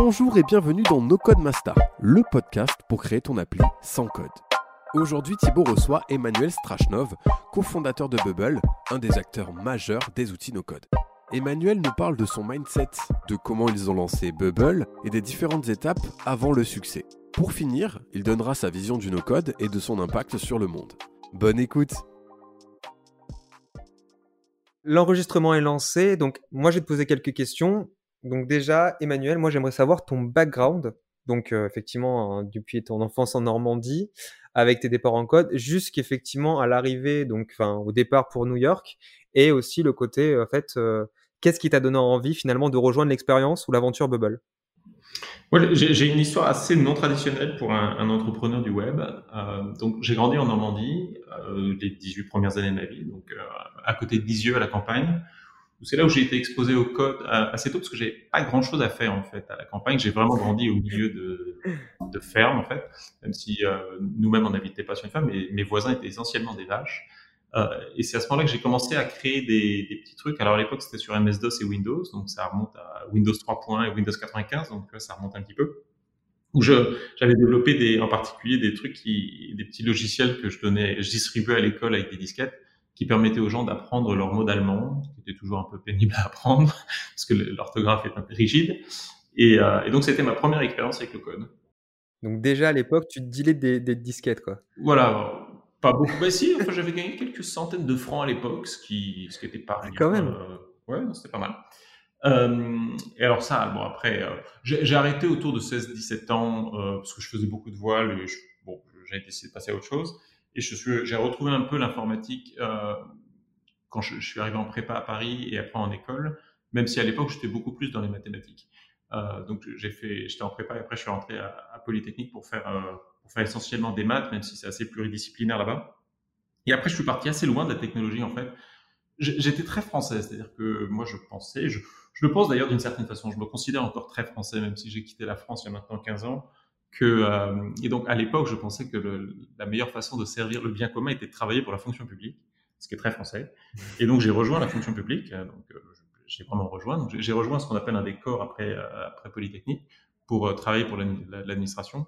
Bonjour et bienvenue dans No Code Master, le podcast pour créer ton appli sans code. Aujourd'hui, Thibaut reçoit Emmanuel Strachnov, cofondateur de Bubble, un des acteurs majeurs des outils no code. Emmanuel nous parle de son mindset, de comment ils ont lancé Bubble et des différentes étapes avant le succès. Pour finir, il donnera sa vision du no-code et de son impact sur le monde. Bonne écoute L'enregistrement est lancé, donc moi je vais te poser quelques questions. Donc déjà, Emmanuel, moi j'aimerais savoir ton background. Donc euh, effectivement, hein, depuis ton enfance en Normandie, avec tes départs en code, jusqu'effectivement à l'arrivée, donc enfin au départ pour New York, et aussi le côté en fait, euh, qu'est-ce qui t'a donné envie finalement de rejoindre l'expérience ou l'aventure Bubble? J'ai une histoire assez non traditionnelle pour un, entrepreneur du web. Euh, donc, j'ai grandi en Normandie euh, les 18 premières années de ma vie, donc euh, à côté de Lisieux, à la campagne. C'est là où j'ai été exposé au code assez tôt parce que j'ai pas grand chose à faire en fait à la campagne. J'ai vraiment grandi au milieu de, de fermes en fait, même si nous-mêmes on n'habitait pas sur une ferme, mais mes voisins étaient essentiellement des vaches. Euh, et c'est à ce moment-là que j'ai commencé à créer des, des, petits trucs. Alors à l'époque, c'était sur MS-DOS et Windows, donc ça remonte à Windows 3.1 et Windows 95, donc ça remonte un petit peu. Où je j'avais développé des, en particulier des trucs qui, des petits logiciels que je donnais, je distribuais à l'école avec des disquettes qui permettaient aux gens d'apprendre leur mot d'allemand, qui était toujours un peu pénible à apprendre parce que l'orthographe est un peu rigide. Et, euh, et donc c'était ma première expérience avec le code. Donc déjà à l'époque, tu te des, des disquettes, quoi. Voilà, pas beaucoup. bah si, enfin, j'avais gagné quelques centaines de francs à l'époque, ce qui, ce qui était pas. Ah, quand même. Euh, ouais, c'était pas mal. Euh, et alors ça, bon après, euh, j'ai arrêté autour de 16-17 ans parce que je faisais beaucoup de voiles et je, bon, j'ai décidé de passer à autre chose. Et je suis, j'ai retrouvé un peu l'informatique euh, quand je, suis arrivé en prépa à Paris et après en école, même si à l'époque j'étais beaucoup plus dans les mathématiques. donc j'ai fait, j'étais en prépa et après je suis rentré à, Polytechnique pour faire pour faire essentiellement des maths, même si c'est assez pluridisciplinaire là-bas. Et après, je suis parti assez loin de la technologie, en fait. J'étais très français, c'est-à-dire que moi, je pensais, je, je le pense d'ailleurs d'une certaine façon, je me considère encore très français, même si j'ai quitté la France il y a maintenant 15 ans. Que, euh, et donc, à l'époque, je pensais que le, la meilleure façon de servir le bien commun était de travailler pour la fonction publique, ce qui est très français. Et donc, j'ai rejoint la fonction publique, euh, donc euh, j'ai vraiment rejoint. Donc, j'ai rejoint ce qu'on appelle un décor après, euh, après Polytechnique pour travailler pour l'administration.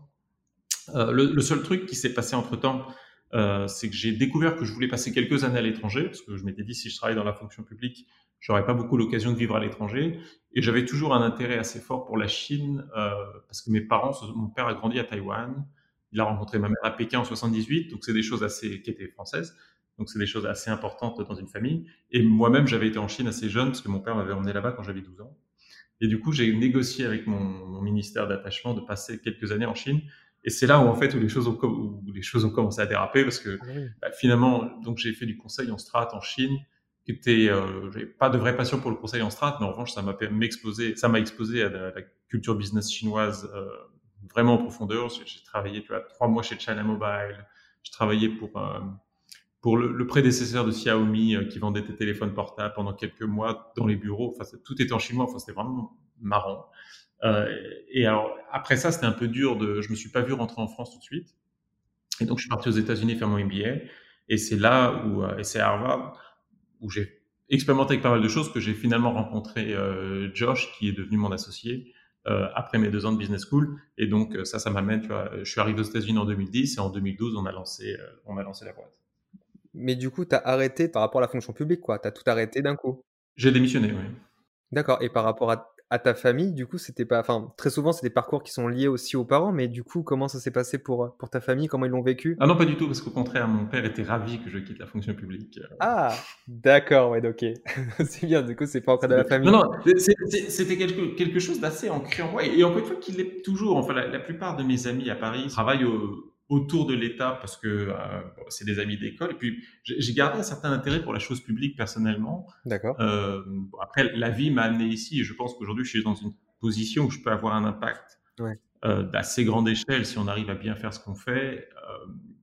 Euh, le, le, seul truc qui s'est passé entre temps, euh, c'est que j'ai découvert que je voulais passer quelques années à l'étranger, parce que je m'étais dit si je travaille dans la fonction publique, j'aurais pas beaucoup l'occasion de vivre à l'étranger, et j'avais toujours un intérêt assez fort pour la Chine, euh, parce que mes parents, mon père a grandi à Taïwan, il a rencontré ma mère à Pékin en 78, donc c'est des choses assez qui étaient françaises, donc c'est des choses assez importantes dans une famille. Et moi-même, j'avais été en Chine assez jeune, parce que mon père m'avait emmené là-bas quand j'avais 12 ans. Et du coup, j'ai négocié avec mon, mon ministère d'attachement de passer quelques années en Chine. Et c'est là où en fait où les choses ont où les choses ont commencé à déraper parce que ah bah, finalement donc j'ai fait du conseil en strat en Chine qui était euh, j'avais pas de vraie passion pour le conseil en strat mais en revanche ça m'a m'exposer ça m'a exposé à la, culture business chinoise euh, vraiment en profondeur. J'ai travaillé tu vois trois mois chez China Mobile. J'ai travaillé pour euh, pour le, le, prédécesseur de Xiaomi euh, qui vendait des téléphones portables pendant quelques mois dans les bureaux. Enfin tout était en chinois. Enfin c'était vraiment marrant et alors, après ça, c'était un peu dur de, je me suis pas vu rentrer en France tout de suite. Et donc, je suis parti aux États-Unis faire mon MBA. Et c'est là où, euh, et c'est à Harvard, où j'ai expérimenté avec pas mal de choses que j'ai finalement rencontré euh, Josh, qui est devenu mon associé. Euh, après mes deux ans de business school. Et donc ça, ça m'amène, tu vois, je suis arrivé aux États-Unis en 2010 et en 2012, on a lancé, euh, on a lancé la boîte. Mais du coup, tu as arrêté par rapport à la fonction publique, quoi. Tu as tout arrêté d'un coup. J'ai démissionné, oui. D'accord. Et par rapport à à ta famille, du coup, c'était pas, enfin, très souvent, c'est des parcours qui sont liés aussi aux parents, mais du coup, comment ça s'est passé pour, pour ta famille, comment ils l'ont vécu? Ah non, pas du tout, parce qu'au contraire, mon père était ravi que je quitte la fonction publique. Ah, d'accord, ouais, ok. c'est bien, du coup, c'est pas encore de la famille. Non, non, c'était quelque, quelque chose d'assez ancré en moi, et encore une fois, qu'il est toujours, enfin, la, la, plupart de mes amis à Paris travaillent au, autour de l'État parce que euh, c'est des amis d'école. Et puis, j'ai gardé un certain intérêt pour la chose publique personnellement. D'accord. Euh, après, la vie m'a amené ici et je pense qu'aujourd'hui, je suis dans une position où je peux avoir un impact ouais. euh, d'assez grande échelle si on arrive à bien faire ce qu'on fait.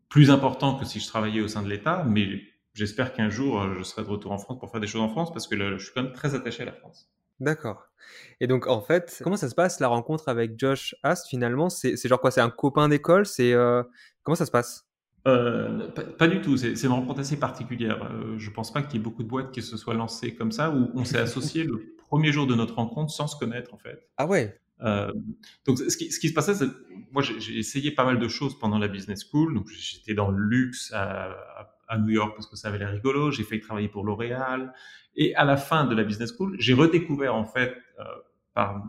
Plus important que si je travaillais au sein de l'État, mais j'espère qu'un jour, je serai de retour en France pour faire des choses en France parce que là, je suis quand même très attaché à la France. D'accord. Et donc, en fait, comment ça se passe la rencontre avec Josh Ast finalement? C'est genre quoi C'est un copain d'école? C'est euh... Comment ça se passe? Euh, pas, pas, du tout. C'est une rencontre assez particulière. Euh, je pense pas qu'il y ait beaucoup de boîtes qui se soient lancées comme ça où on s'est associé le premier jour de notre rencontre sans se connaître en fait. Ah ouais. Euh, donc, ce qui, ce qui, se passait, c'est moi, j'ai essayé pas mal de choses pendant la business school. Donc, j'étais dans le luxe à, à, New York parce que ça avait l'air rigolo. J'ai fait travailler pour L'Oréal. Et à la fin de la business school, j'ai redécouvert en fait euh, par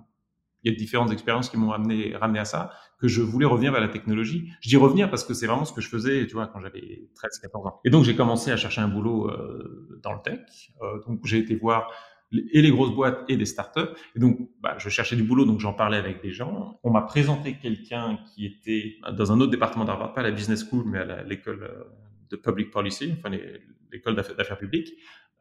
il y a différentes expériences qui m'ont ramené, à ça, que je voulais revenir vers la technologie. Je dis revenir parce que c'est vraiment ce que je faisais, tu vois, quand j'avais 13, 14 ans. Et donc, j'ai commencé à chercher un boulot euh, dans le tech. Euh, donc, j'ai été voir et les grosses boîtes et des startups. Et donc, bah, je cherchais du boulot, donc j'en parlais avec des gens. On m'a présenté quelqu'un qui était dans un autre département d'Harvard, pas à la business school, mais à l'école euh, de public policy, enfin l'école d'affaires publiques,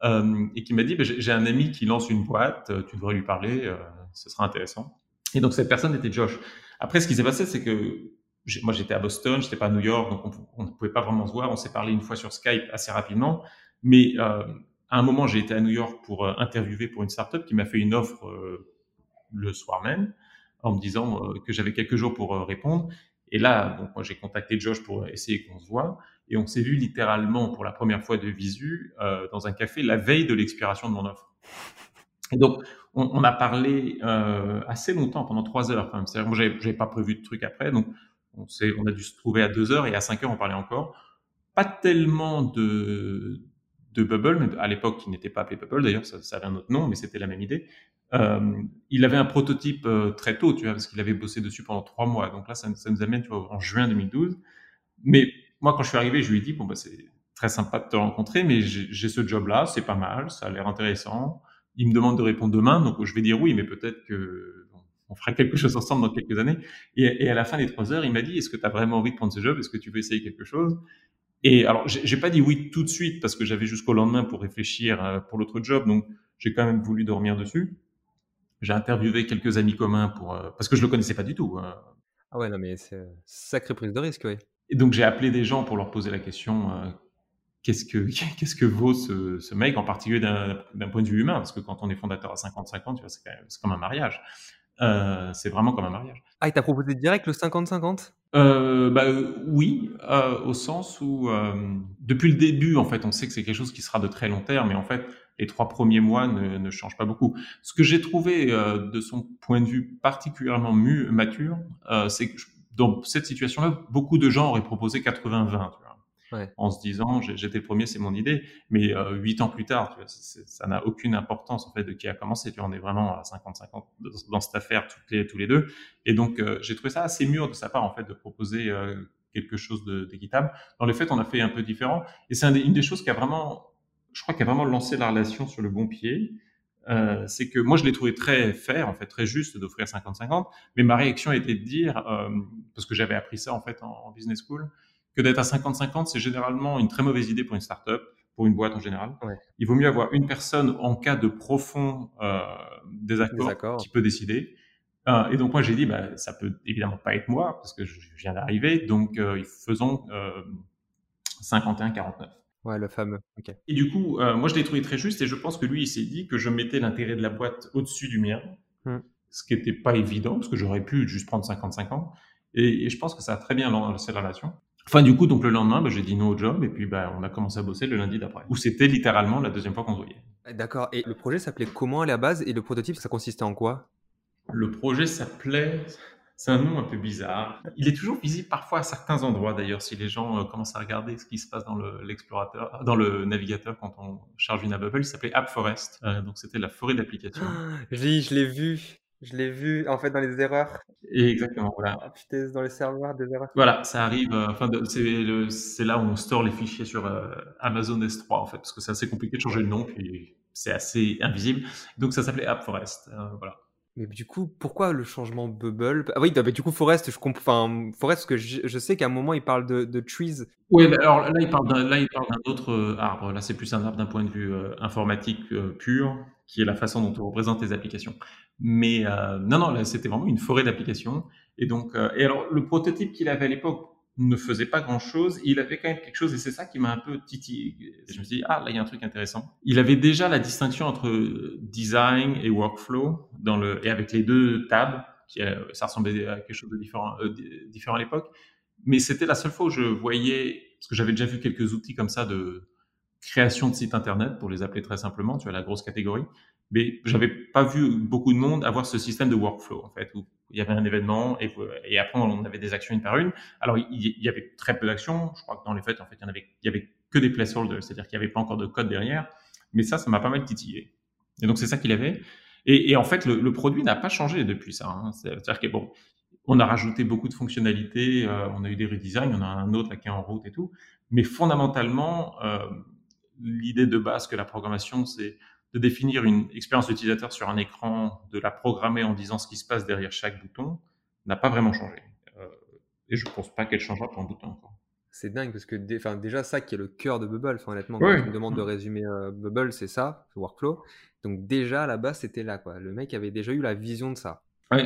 euh, et qui m'a dit, bah, j'ai un ami qui lance une boîte, tu devrais lui parler, euh, ce sera intéressant. Et donc cette personne était Josh. Après, ce qui s'est passé, c'est que moi j'étais à Boston, j'étais pas à New York, donc on ne pouvait pas vraiment se voir. On s'est parlé une fois sur Skype assez rapidement, mais euh, à un moment j'ai été à New York pour euh, interviewer pour une startup qui m'a fait une offre euh, le soir même en me disant euh, que j'avais quelques jours pour répondre. Et là, donc j'ai contacté Josh pour essayer qu'on se voit, et on s'est vu littéralement pour la première fois de visu dans un café la veille de l'expiration de mon offre. Et donc, on, a parlé euh, assez longtemps, pendant trois heures. Quand même. Moi, j'avais pas prévu de truc après, donc on, on a dû se trouver à deux heures et à cinq heures, on parlait encore. Pas tellement de, Bubble, mais à l'époque, il n'était pas appelé Bubble, d'ailleurs, ça, avait un autre nom, mais c'était la même idée. Euh, il avait un prototype euh, très tôt, tu vois, parce qu'il avait bossé dessus pendant trois mois. Donc là, ça, ça, nous amène, tu vois, en juin 2012. Mais moi, quand je suis arrivé, je lui ai dit, bon, bah, c'est très sympa de te rencontrer, mais j'ai ce job-là, c'est pas mal, ça a l'air intéressant il me demande de répondre demain, donc je vais dire oui, mais peut-être que on fera quelque chose ensemble dans quelques années. Et, à la fin des trois heures, il m'a dit, est-ce que tu as vraiment envie de prendre ce job? Est-ce que tu veux essayer quelque chose? Et alors, j'ai pas dit oui tout de suite parce que j'avais jusqu'au lendemain pour réfléchir euh, pour l'autre job, donc j'ai quand même voulu dormir dessus. J'ai interviewé quelques amis communs pour euh, parce que je le connaissais pas du tout. Hein. Ah ouais, non mais c'est sacrée prise de risque, oui. Et donc j'ai appelé des gens pour leur poser la question euh, qu'est-ce que qu'est-ce que vaut ce, ce mec en particulier d'un point de vue humain? Parce que quand on est fondateur à 50-50 tu vois c'est comme un mariage. Euh, c'est vraiment comme un mariage. Ah il t'a proposé direct le 50-50 euh, bah oui euh, au sens où depuis le début en fait on sait que c'est quelque chose qui sera de très long terme mais en fait les trois premiers mois ne, ne changent pas beaucoup. Ce que j'ai trouvé de son point de vue particulièrement mu, mature c'est que dans cette situation là beaucoup de gens auraient proposé 80-20 en se disant j'étais le premier, c'est mon idée. Mais euh, huit ans plus tard, tu vois, ça n'a aucune importance en fait de qui a commencé. Tu vois, on est vraiment à 50-50 dans cette affaire toutes les, tous les deux. Et donc euh, j'ai trouvé ça assez mûr de sa part en fait de proposer euh, quelque chose d'équitable. Dans les faits, on a fait un peu différent. Et c'est une des choses qui a vraiment, je crois, qui a vraiment lancé la relation sur le bon pied. Euh, c'est que moi je l'ai trouvé très fair, en fait très juste d'offrir 50-50, mais ma réaction était de dire, euh, parce que j'avais appris ça en fait en, en business school, que d'être à 50-50, c'est généralement une très mauvaise idée pour une startup, pour une boîte en général. Il vaut mieux avoir une personne en cas de profond euh, désaccord, qui peut décider. Et donc moi j'ai dit, bah, ça peut évidemment pas être moi parce que je viens d'arriver, donc faisons 51-49. Ouais, le fameux. Et du coup, euh, moi je l'ai trouvé très juste et je pense que lui il s'est dit que je mettais l'intérêt de la boîte au-dessus du mien, hmm. ce qui n'était pas évident parce que j'aurais pu juste prendre 50-50. Et, et, je pense que ça a très bien lancé la relation. Enfin, du coup, donc le lendemain, bah, j'ai dit non au job et puis bah, on a commencé à bosser le lundi d'après, où c'était littéralement la deuxième fois qu'on se voyait. D'accord. Et le projet s'appelait comment à la base et le prototype, ça consistait en quoi? Le projet s'appelait. C'est un nom un peu bizarre. Il est toujours visible parfois à certains endroits d'ailleurs, si les gens euh, commencent à regarder ce qui se passe dans l'explorateur, dans le navigateur quand on charge une Bubble. Il s'appelait App Forest, euh, donc c'était la forêt d'applications. oui, je l'ai vu. Je l'ai vu en fait dans les erreurs. Et exactement, voilà. Ah, putain, dans les serveurs des erreurs. Voilà, ça arrive. Euh, enfin, c'est là où on store les fichiers sur euh, Amazon S3 en fait, parce que c'est assez compliqué de changer le nom, puis c'est assez invisible. Donc ça s'appelait App Forest. Euh, voilà. Mais du coup, pourquoi le changement Bubble? Ah oui, bah, du coup, Forest, je comprends. Forest, que je, sais qu'à un moment, il parle de, trees. Oui, alors là, il parle d'un autre arbre. Là, c'est plus un arbre d'un point de vue informatique pur, qui est la façon dont on représente les applications. Mais euh, non, non, c'était vraiment une forêt d'applications. Et donc, euh, et alors le prototype qu'il avait à l'époque ne faisait pas grand chose. Il avait quand même quelque chose, et c'est ça qui m'a un peu titillé. Je me suis dit, ah, là, il y a un truc intéressant. Il avait déjà la distinction entre design et workflow dans le, et avec les deux tables, qui, euh, ça ressemblait à quelque chose de différent, euh, différent à l'époque. Mais c'était la seule fois où je voyais, parce que j'avais déjà vu quelques outils comme ça de, création de sites internet, pour les appeler très simplement, tu as la grosse catégorie. Mais j'avais pas vu beaucoup de monde avoir ce système de workflow, en fait, où il y avait un événement et, après on avait des actions une par une. Alors, il, y avait très peu d'actions. Je crois que dans les faits, en fait, il y avait, il y avait que des placeholders, c'est-à-dire qu'il n'y avait pas encore de code derrière. Mais ça, ça m'a pas mal titillé. Et donc, c'est ça qu'il avait. Et, en fait, le, le produit n'a pas changé depuis ça. Hein. C'est-à-dire que bon, on a rajouté beaucoup de fonctionnalités, euh, on a eu des redesigns, on a un autre qui est en route et tout. Mais fondamentalement, euh, l'idée de base que la programmation, c'est de définir une expérience utilisateur sur un écran, de la programmer en disant ce qui se passe derrière chaque bouton, n'a pas vraiment changé. Euh, et je pense pas qu'elle changera pour un bouton encore. C'est dingue parce que déjà ça qui est le cœur de Bubble, enfin, honnêtement, quand tu me demandes de résumer euh, Bubble, c'est ça, ce workflow. Donc déjà là-bas, c'était là quoi. Le mec avait déjà eu la vision de ça. Oui,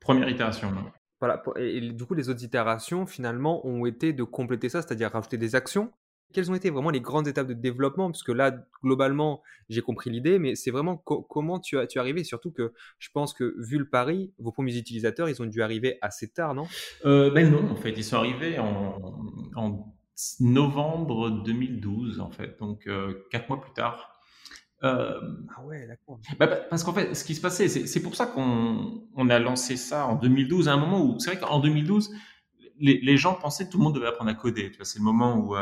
première itération. Voilà, et, du coup, les autres itérations finalement ont été de compléter ça, c'est-à-dire rajouter des actions quelles ont été vraiment les grandes étapes de développement? Parce que là, globalement, j'ai compris l'idée, mais c'est vraiment comment tu as tu es arrivé? Surtout que je pense que, vu le pari, vos premiers utilisateurs, ils ont dû arriver assez tard, non? Euh, Ben non, en fait, ils sont arrivés en, novembre 2012, en fait, donc euh, quatre mois plus tard. Euh, ah ouais, d'accord. Bah, bah, parce qu'en fait, ce qui se passait, c'est pour ça qu'on on a lancé ça en 2012, à un moment où, c'est vrai qu'en 2012, les, les, gens pensaient que tout le monde devait apprendre à coder. C'est le moment où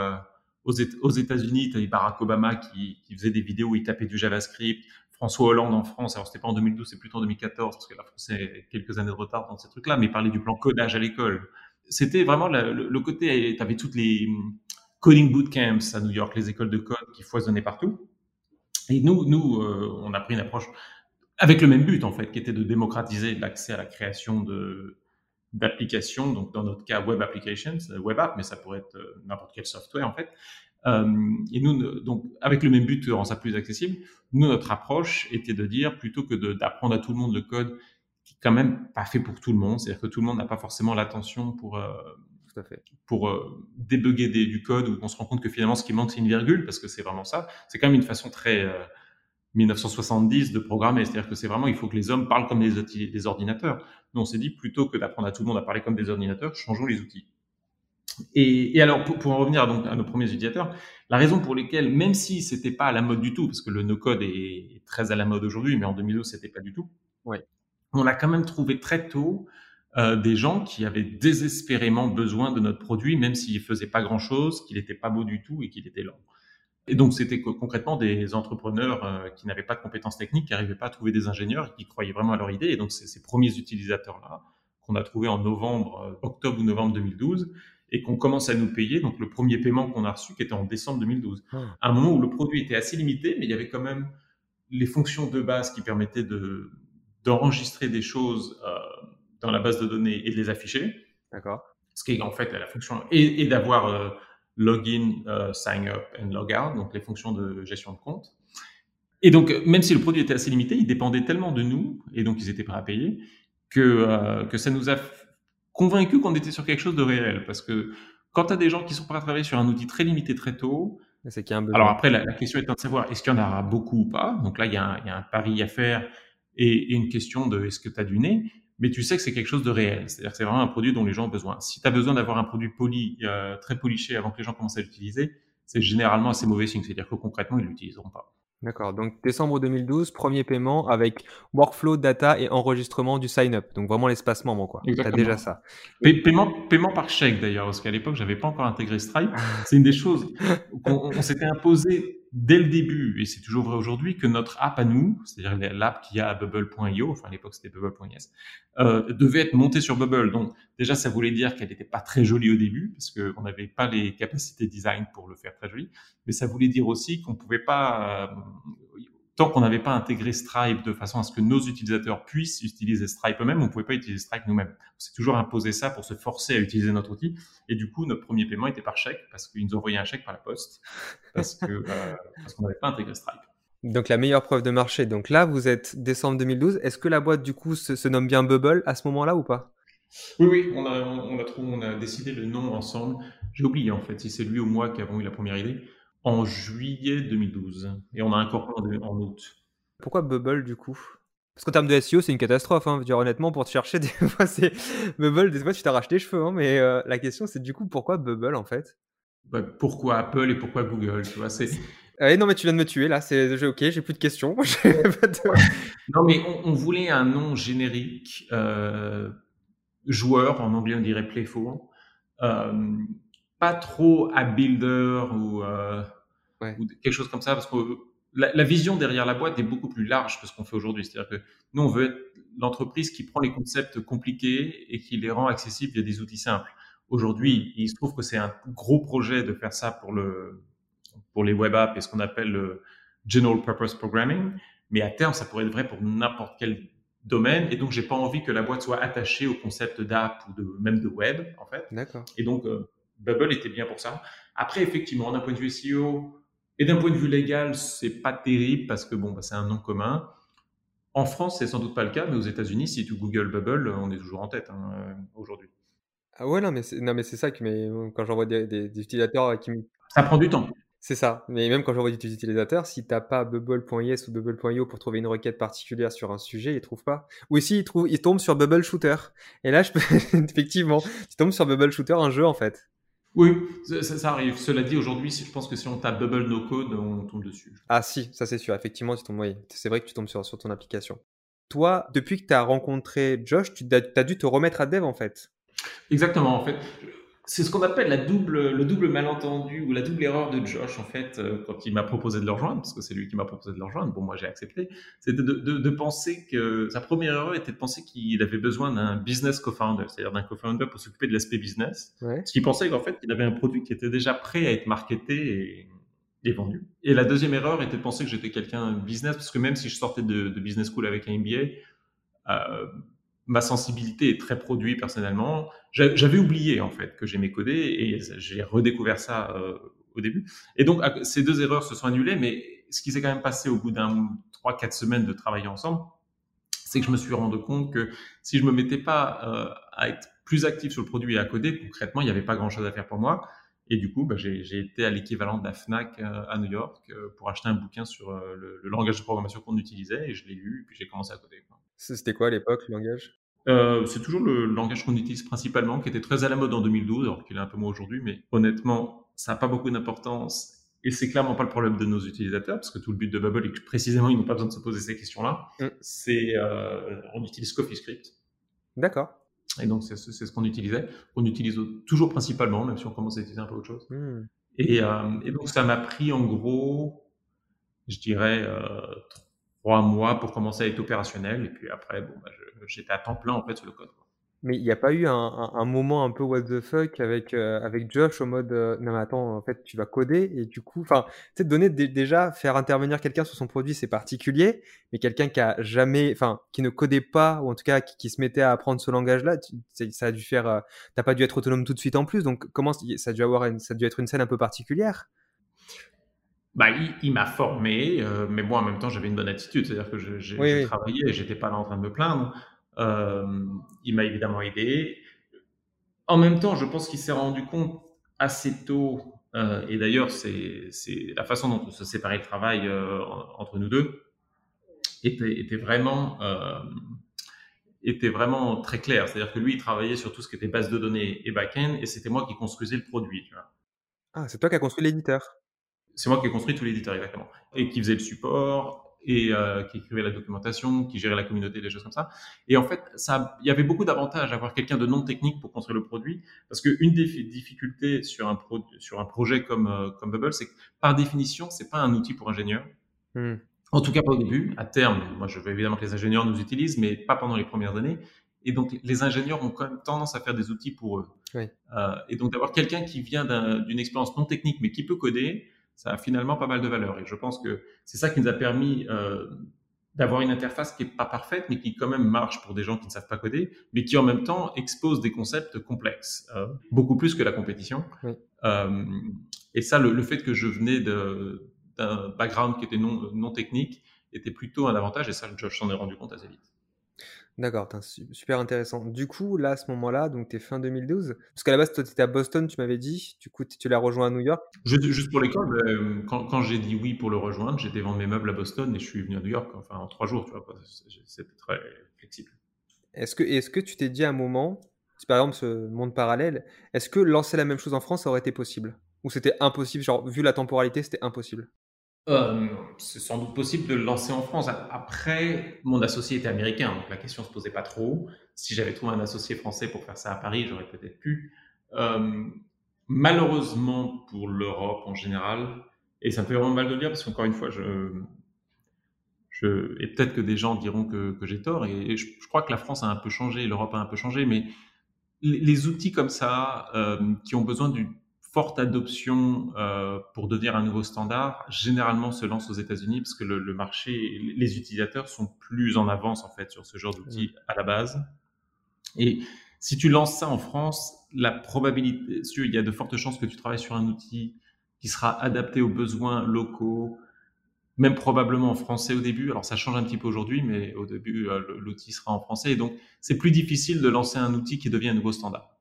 aux, États-Unis, tu avais Barack Obama qui, faisait des vidéos où il tapait du JavaScript. François Hollande en France, alors c'était pas en 2012, c'est plutôt en 2014 parce que la France a quelques années de retard dans ces trucs-là, mais il parlait du plan codage à l'école. C'était vraiment le, côté, tu avais toutes les hum, coding bootcamps à New York, les écoles de code qui foisonnaient partout. Et nous, nous, euh, on a pris une approche avec le même but en fait, qui était de démocratiser l'accès à la création de d'applications, donc dans notre cas web applications, euh, web app, mais ça pourrait être euh, n'importe quel software en fait. Euh, et nous, donc avec le même but de rendre ça plus accessible, nous notre approche était de dire plutôt que d'apprendre à tout le monde le code, qui est quand même pas fait pour tout le monde, c'est-à-dire que tout le monde n'a pas forcément l'attention pour tout à fait. pour euh, débugger des, du code où on se rend compte que finalement ce qui manque c'est une virgule parce que c'est vraiment ça. C'est quand même une façon très 1970 de programmer. C'est-à-dire que c'est vraiment, il faut que les hommes parlent comme des, ordinateurs. Nous, on s'est dit, plutôt que d'apprendre à tout le monde à parler comme des ordinateurs, changeons les outils. Et, alors, pour, en revenir donc, à nos premiers utilisateurs, la raison pour laquelle, même si c'était pas à la mode du tout, parce que le no-code est très à la mode aujourd'hui, mais en 2012, c'était pas du tout. Ouais. On a quand même trouvé très tôt euh, des gens qui avaient désespérément besoin de notre produit, même s'il faisait pas grand-chose, qu'il n'était pas beau du tout et qu'il était lent. Et donc, c'était concrètement des entrepreneurs euh, qui n'avaient pas de compétences techniques, qui n'arrivaient pas à trouver des ingénieurs qui croyaient vraiment à leur idée. Et donc, c'est ces premiers utilisateurs-là qu'on a trouvés en novembre, euh, octobre ou novembre 2012 et qu'on commence à nous payer. Donc, le premier paiement qu'on a reçu, qui était en décembre 2012. Ah. À un moment où le produit était assez limité, mais il y avait quand même les fonctions de base qui permettaient de, d'enregistrer des choses euh, dans la base de données et de les afficher. D'accord. Ce qui est en fait la fonction, et, et d'avoir euh, login, uh, sign up and log out, donc les fonctions de gestion de compte. Et donc, même si le produit était assez limité, il dépendait tellement de nous, et donc ils étaient prêts à payer, que, euh, que ça nous a convaincu qu'on était sur quelque chose de réel. Parce que quand tu as des gens qui sont prêts à travailler sur un outil très limité très tôt, c'est qu'il y a un Alors après, la, question est de savoir est-ce qu'il y en aura beaucoup ou pas? Donc là, il y a un, il y a un pari à faire et, et une question de est-ce que tu as du nez? Mais tu sais que c'est quelque chose de réel. C'est-à-dire que c'est vraiment un produit dont les gens ont besoin. Si tu as besoin d'avoir un produit poli, euh, très poliché avant que les gens commencent à l'utiliser, c'est généralement assez mauvais signe. C'est-à-dire que concrètement, ils l'utiliseront pas. D'accord. Donc décembre 2012, premier paiement avec workflow, data et enregistrement du sign-up. Donc vraiment l'espace membre, quoi. Tu as déjà ça. paiement, paiement par chèque d'ailleurs, parce qu'à l'époque, j'avais pas encore intégré Stripe. C'est une des choses qu'on on, s'était imposé dès le début, et c'est toujours vrai aujourd'hui, que notre app à nous, c'est-à-dire l'app qu'il y a à bubble.io, enfin à l'époque c'était bubble.is, euh, devait être montée sur Bubble. Donc déjà, ça voulait dire qu'elle n'était pas très jolie au début, parce qu'on n'avait pas les capacités design pour le faire très joli, mais ça voulait dire aussi qu'on pouvait pas... Euh, tant qu'on n'avait pas intégré Stripe de façon à ce que nos utilisateurs puissent utiliser Stripe eux-mêmes, on ne pouvait pas utiliser Stripe nous-mêmes. On s'est toujours imposé ça pour se forcer à utiliser notre outil. Et du coup, notre premier paiement était par chèque parce qu'ils nous envoyaient un chèque par la poste parce euh, parce qu'on n'avait pas intégré Stripe. Donc la meilleure preuve de marché. Donc là, vous êtes décembre 2012. Est-ce que la boîte du coup se, nomme bien Bubble à ce moment-là ou pas? Oui, oui, on a, on, a trouvé, on a décidé le nom ensemble. J'ai oublié en fait si c'est lui ou moi qui avons eu la première idée en juillet 2012 et on a incorporé en août. Pourquoi Bubble du coup? Parce qu'en termes de SEO, c'est une catastrophe. Hein. Dire, honnêtement, pour te chercher, des fois, c'est Bubble, des fois, tu t'arraches les cheveux. Hein, mais euh, la question, c'est du coup, pourquoi Bubble en fait? Bah, pourquoi Apple et pourquoi Google tu vois, c'est... Ah non, mais tu viens de me tuer là. C'est ok, j'ai plus de questions. non, mais on, voulait un nom générique, euh, joueur, en anglais on dirait playful, euh, pas trop à builder ou, euh, ou, quelque chose comme ça, parce que la, vision derrière la boîte est beaucoup plus large que ce qu'on fait aujourd'hui. C'est-à-dire que nous, on veut être l'entreprise qui prend les concepts compliqués et qui les rend accessibles via des outils simples. Aujourd'hui, il se trouve que c'est un gros projet de faire ça pour le pour les web apps et ce qu'on appelle le general purpose programming, mais à terme, ça pourrait être vrai pour n'importe quel domaine. Et donc, j'ai pas envie que la boîte soit attachée au concept d'app ou de même de web, en fait. D'accord. Et donc, euh, Bubble était bien pour ça. Après, effectivement, d'un point de vue SEO, et d'un point de vue légal, c'est pas terrible parce que bon, bah, c'est un nom commun. En France, c'est sans doute pas le cas, mais aux États-Unis, si tu Google Bubble, on est toujours en tête hein, euh, aujourd'hui. Ah ouais, non, mais c'est, non, mais c'est ça que mais, quand j'envoie des, des, utilisateurs qui Ça prend du temps. C'est ça. Mais même quand j'envoie des utilisateurs, si t'as pas bubble.is ou bubble.io pour trouver une requête particulière sur un sujet, ils trouvent pas. Ou si ils, trouvent, ils tombent sur Bubble Shooter. Et là, je peux... effectivement, tu tombes sur Bubble Shooter, un jeu en fait. Oui, ça, arrive. Cela dit, aujourd'hui, je pense que si on tape Bubble No Code, on tombe dessus. Ah si, ça c'est sûr. Effectivement, tu tombes, oui. C'est vrai que tu tombes sur, sur ton application. Toi, depuis que tu as rencontré Josh, tu as, dû te remettre à dev en fait. Exactement. En fait, c'est ce qu'on appelle la double, le double malentendu ou la double erreur de Josh, en fait, euh, quand il m'a proposé de le rejoindre, parce que c'est lui qui m'a proposé de le rejoindre. Bon, moi, j'ai accepté. C'était de, de, de, penser que sa première erreur était de penser qu'il avait besoin d'un business co-founder, c'est-à-dire d'un co-founder pour s'occuper de l'aspect business. Ouais. Parce qu'il pensait qu'en fait, il avait un produit qui était déjà prêt à être marketé et, et, vendu. Et la deuxième erreur était de penser que j'étais quelqu'un business, parce que même si je sortais de, de business school avec un MBA, euh, ma sensibilité est très produit personnellement. J'avais oublié en fait que j'aimais coder et j'ai redécouvert ça euh, au début. Et donc ces deux erreurs se sont annulées, mais ce qui s'est quand même passé au bout d'un trois quatre semaines de travailler ensemble, c'est que je me suis rendu compte que si je me mettais pas euh, à être plus actif sur le produit et à coder, concrètement, il n'y avait pas grand-chose à faire pour moi. Et du coup, bah, j'ai été à l'équivalent de la FNAC euh, à New York pour acheter un bouquin sur le, le, langage de programmation qu'on utilisait et je l'ai lu et puis j'ai commencé à coder. C'était quoi à l'époque le langage? Euh, c'est toujours le langage qu'on utilise principalement, qui était très à la mode en 2012, alors qu'il est un peu moins aujourd'hui, mais honnêtement, ça n'a pas beaucoup d'importance. Et c'est clairement pas le problème de nos utilisateurs, parce que tout le but de Bubble est que précisément, ils n'ont pas besoin de se poser ces questions-là. Mm. C'est, euh, on utilise CoffeeScript. D'accord. Et donc, c'est ce qu'on utilisait. On utilise toujours principalement, même si on commence à utiliser un peu autre chose. Mm. Et, euh, et, donc, ça m'a pris en gros, je dirais, euh, trois mois pour commencer à être opérationnel. Et puis après, bon, bah, j'étais à temps plein en fait sur le code. Mais il n'y a pas eu un, moment un peu what the fuck avec, euh, avec Josh au mode euh, non mais attends en fait tu vas coder et du coup enfin tu sais donner déjà faire intervenir quelqu'un sur son produit c'est particulier mais quelqu'un qui a jamais enfin qui ne codait pas ou en tout cas qui, se mettait à apprendre ce langage là ça a dû faire euh, t'as pas dû être autonome tout de suite en plus donc comment ça a dû avoir ça a dû être une scène un peu particulière bah, il, m'a formé, euh, mais moi en même temps j'avais une bonne attitude, c'est-à-dire que j'ai travaillé et j'étais pas là en train de me plaindre. Euh, il m'a évidemment aidé. En même temps, je pense qu'il s'est rendu compte assez tôt, euh, et d'ailleurs c'est la façon dont on se séparait le travail entre nous deux était, était vraiment était vraiment très clair. C'est-à-dire que lui, il travaillait sur tout ce qui était base de données et back-end, et c'était moi qui construisais le produit. Tu vois. Ah, c'est toi qui as construit l'éditeur c'est moi qui ai construit tout l'éditeur exactement et qui faisait le support et euh, qui écrivait la documentation, qui gérait la communauté, des choses comme ça. Et en fait, ça, il y avait beaucoup d'avantages à avoir quelqu'un de non technique pour construire le produit, parce qu'une des difficultés sur un, pro, sur un projet comme, euh, comme Bubble, c'est que par définition, c'est pas un outil pour ingénieurs. Hmm. En tout cas, pas au début. À terme, moi, je veux évidemment que les ingénieurs nous utilisent, mais pas pendant les premières années. Et donc, les ingénieurs ont quand même tendance à faire des outils pour eux. Oui. Euh, et donc, d'avoir quelqu'un qui vient d'une expérience non technique, mais qui peut coder, ça a finalement pas mal de valeur. Et je pense que c'est ça qui nous a permis euh, d'avoir une interface qui est pas parfaite, mais qui quand même marche pour des gens qui ne savent pas coder, mais qui en même temps expose des concepts complexes, euh, beaucoup plus que la compétition. Euh, et ça, le, fait que je venais d'un background qui était non, non technique était plutôt un avantage, et ça, je s'en ai rendu compte assez vite. D'accord, super intéressant. Du coup, là, à ce moment-là, donc tu es fin 2012, parce qu'à la base, toi, tu étais à Boston, tu m'avais dit, du coup, tu l'as rejoint à New York. Juste pour l'école, euh, quand, quand j'ai dit oui pour le rejoindre, j'étais vendre mes meubles à Boston et je suis venu à New York, enfin, en trois jours, tu vois, c'était très flexible. Est-ce que, est-ce que tu t'es dit à un moment, par exemple ce monde parallèle, est-ce que lancer la même chose en France, ça aurait été possible? Ou c'était impossible, genre vu la temporalité, c'était impossible? Euh, c'est sans doute possible de le lancer en France. Après, mon associé était américain, donc la question se posait pas trop. Si j'avais trouvé un associé français pour faire ça à Paris, j'aurais peut-être pu. Euh, malheureusement pour l'Europe en général, et ça me fait vraiment mal de le dire parce qu'encore une fois, et peut-être que des gens diront que, j'ai tort, et, je, crois que la France a un peu changé, l'Europe a un peu changé, mais les, outils comme ça, euh, qui ont besoin d'une forte adoption euh, pour devenir un nouveau standard, généralement se lance aux États-Unis parce que le, marché, les utilisateurs sont plus en avance en fait sur ce genre d'outils mm. à la base. Et si tu lances ça en France, la probabilité, il y a de fortes chances que tu travailles sur un outil qui sera adapté aux besoins locaux, même probablement en français au début. Alors ça change un petit peu aujourd'hui, mais au début euh, l'outil sera en français. Et donc c'est plus difficile de lancer un outil qui devient un nouveau standard.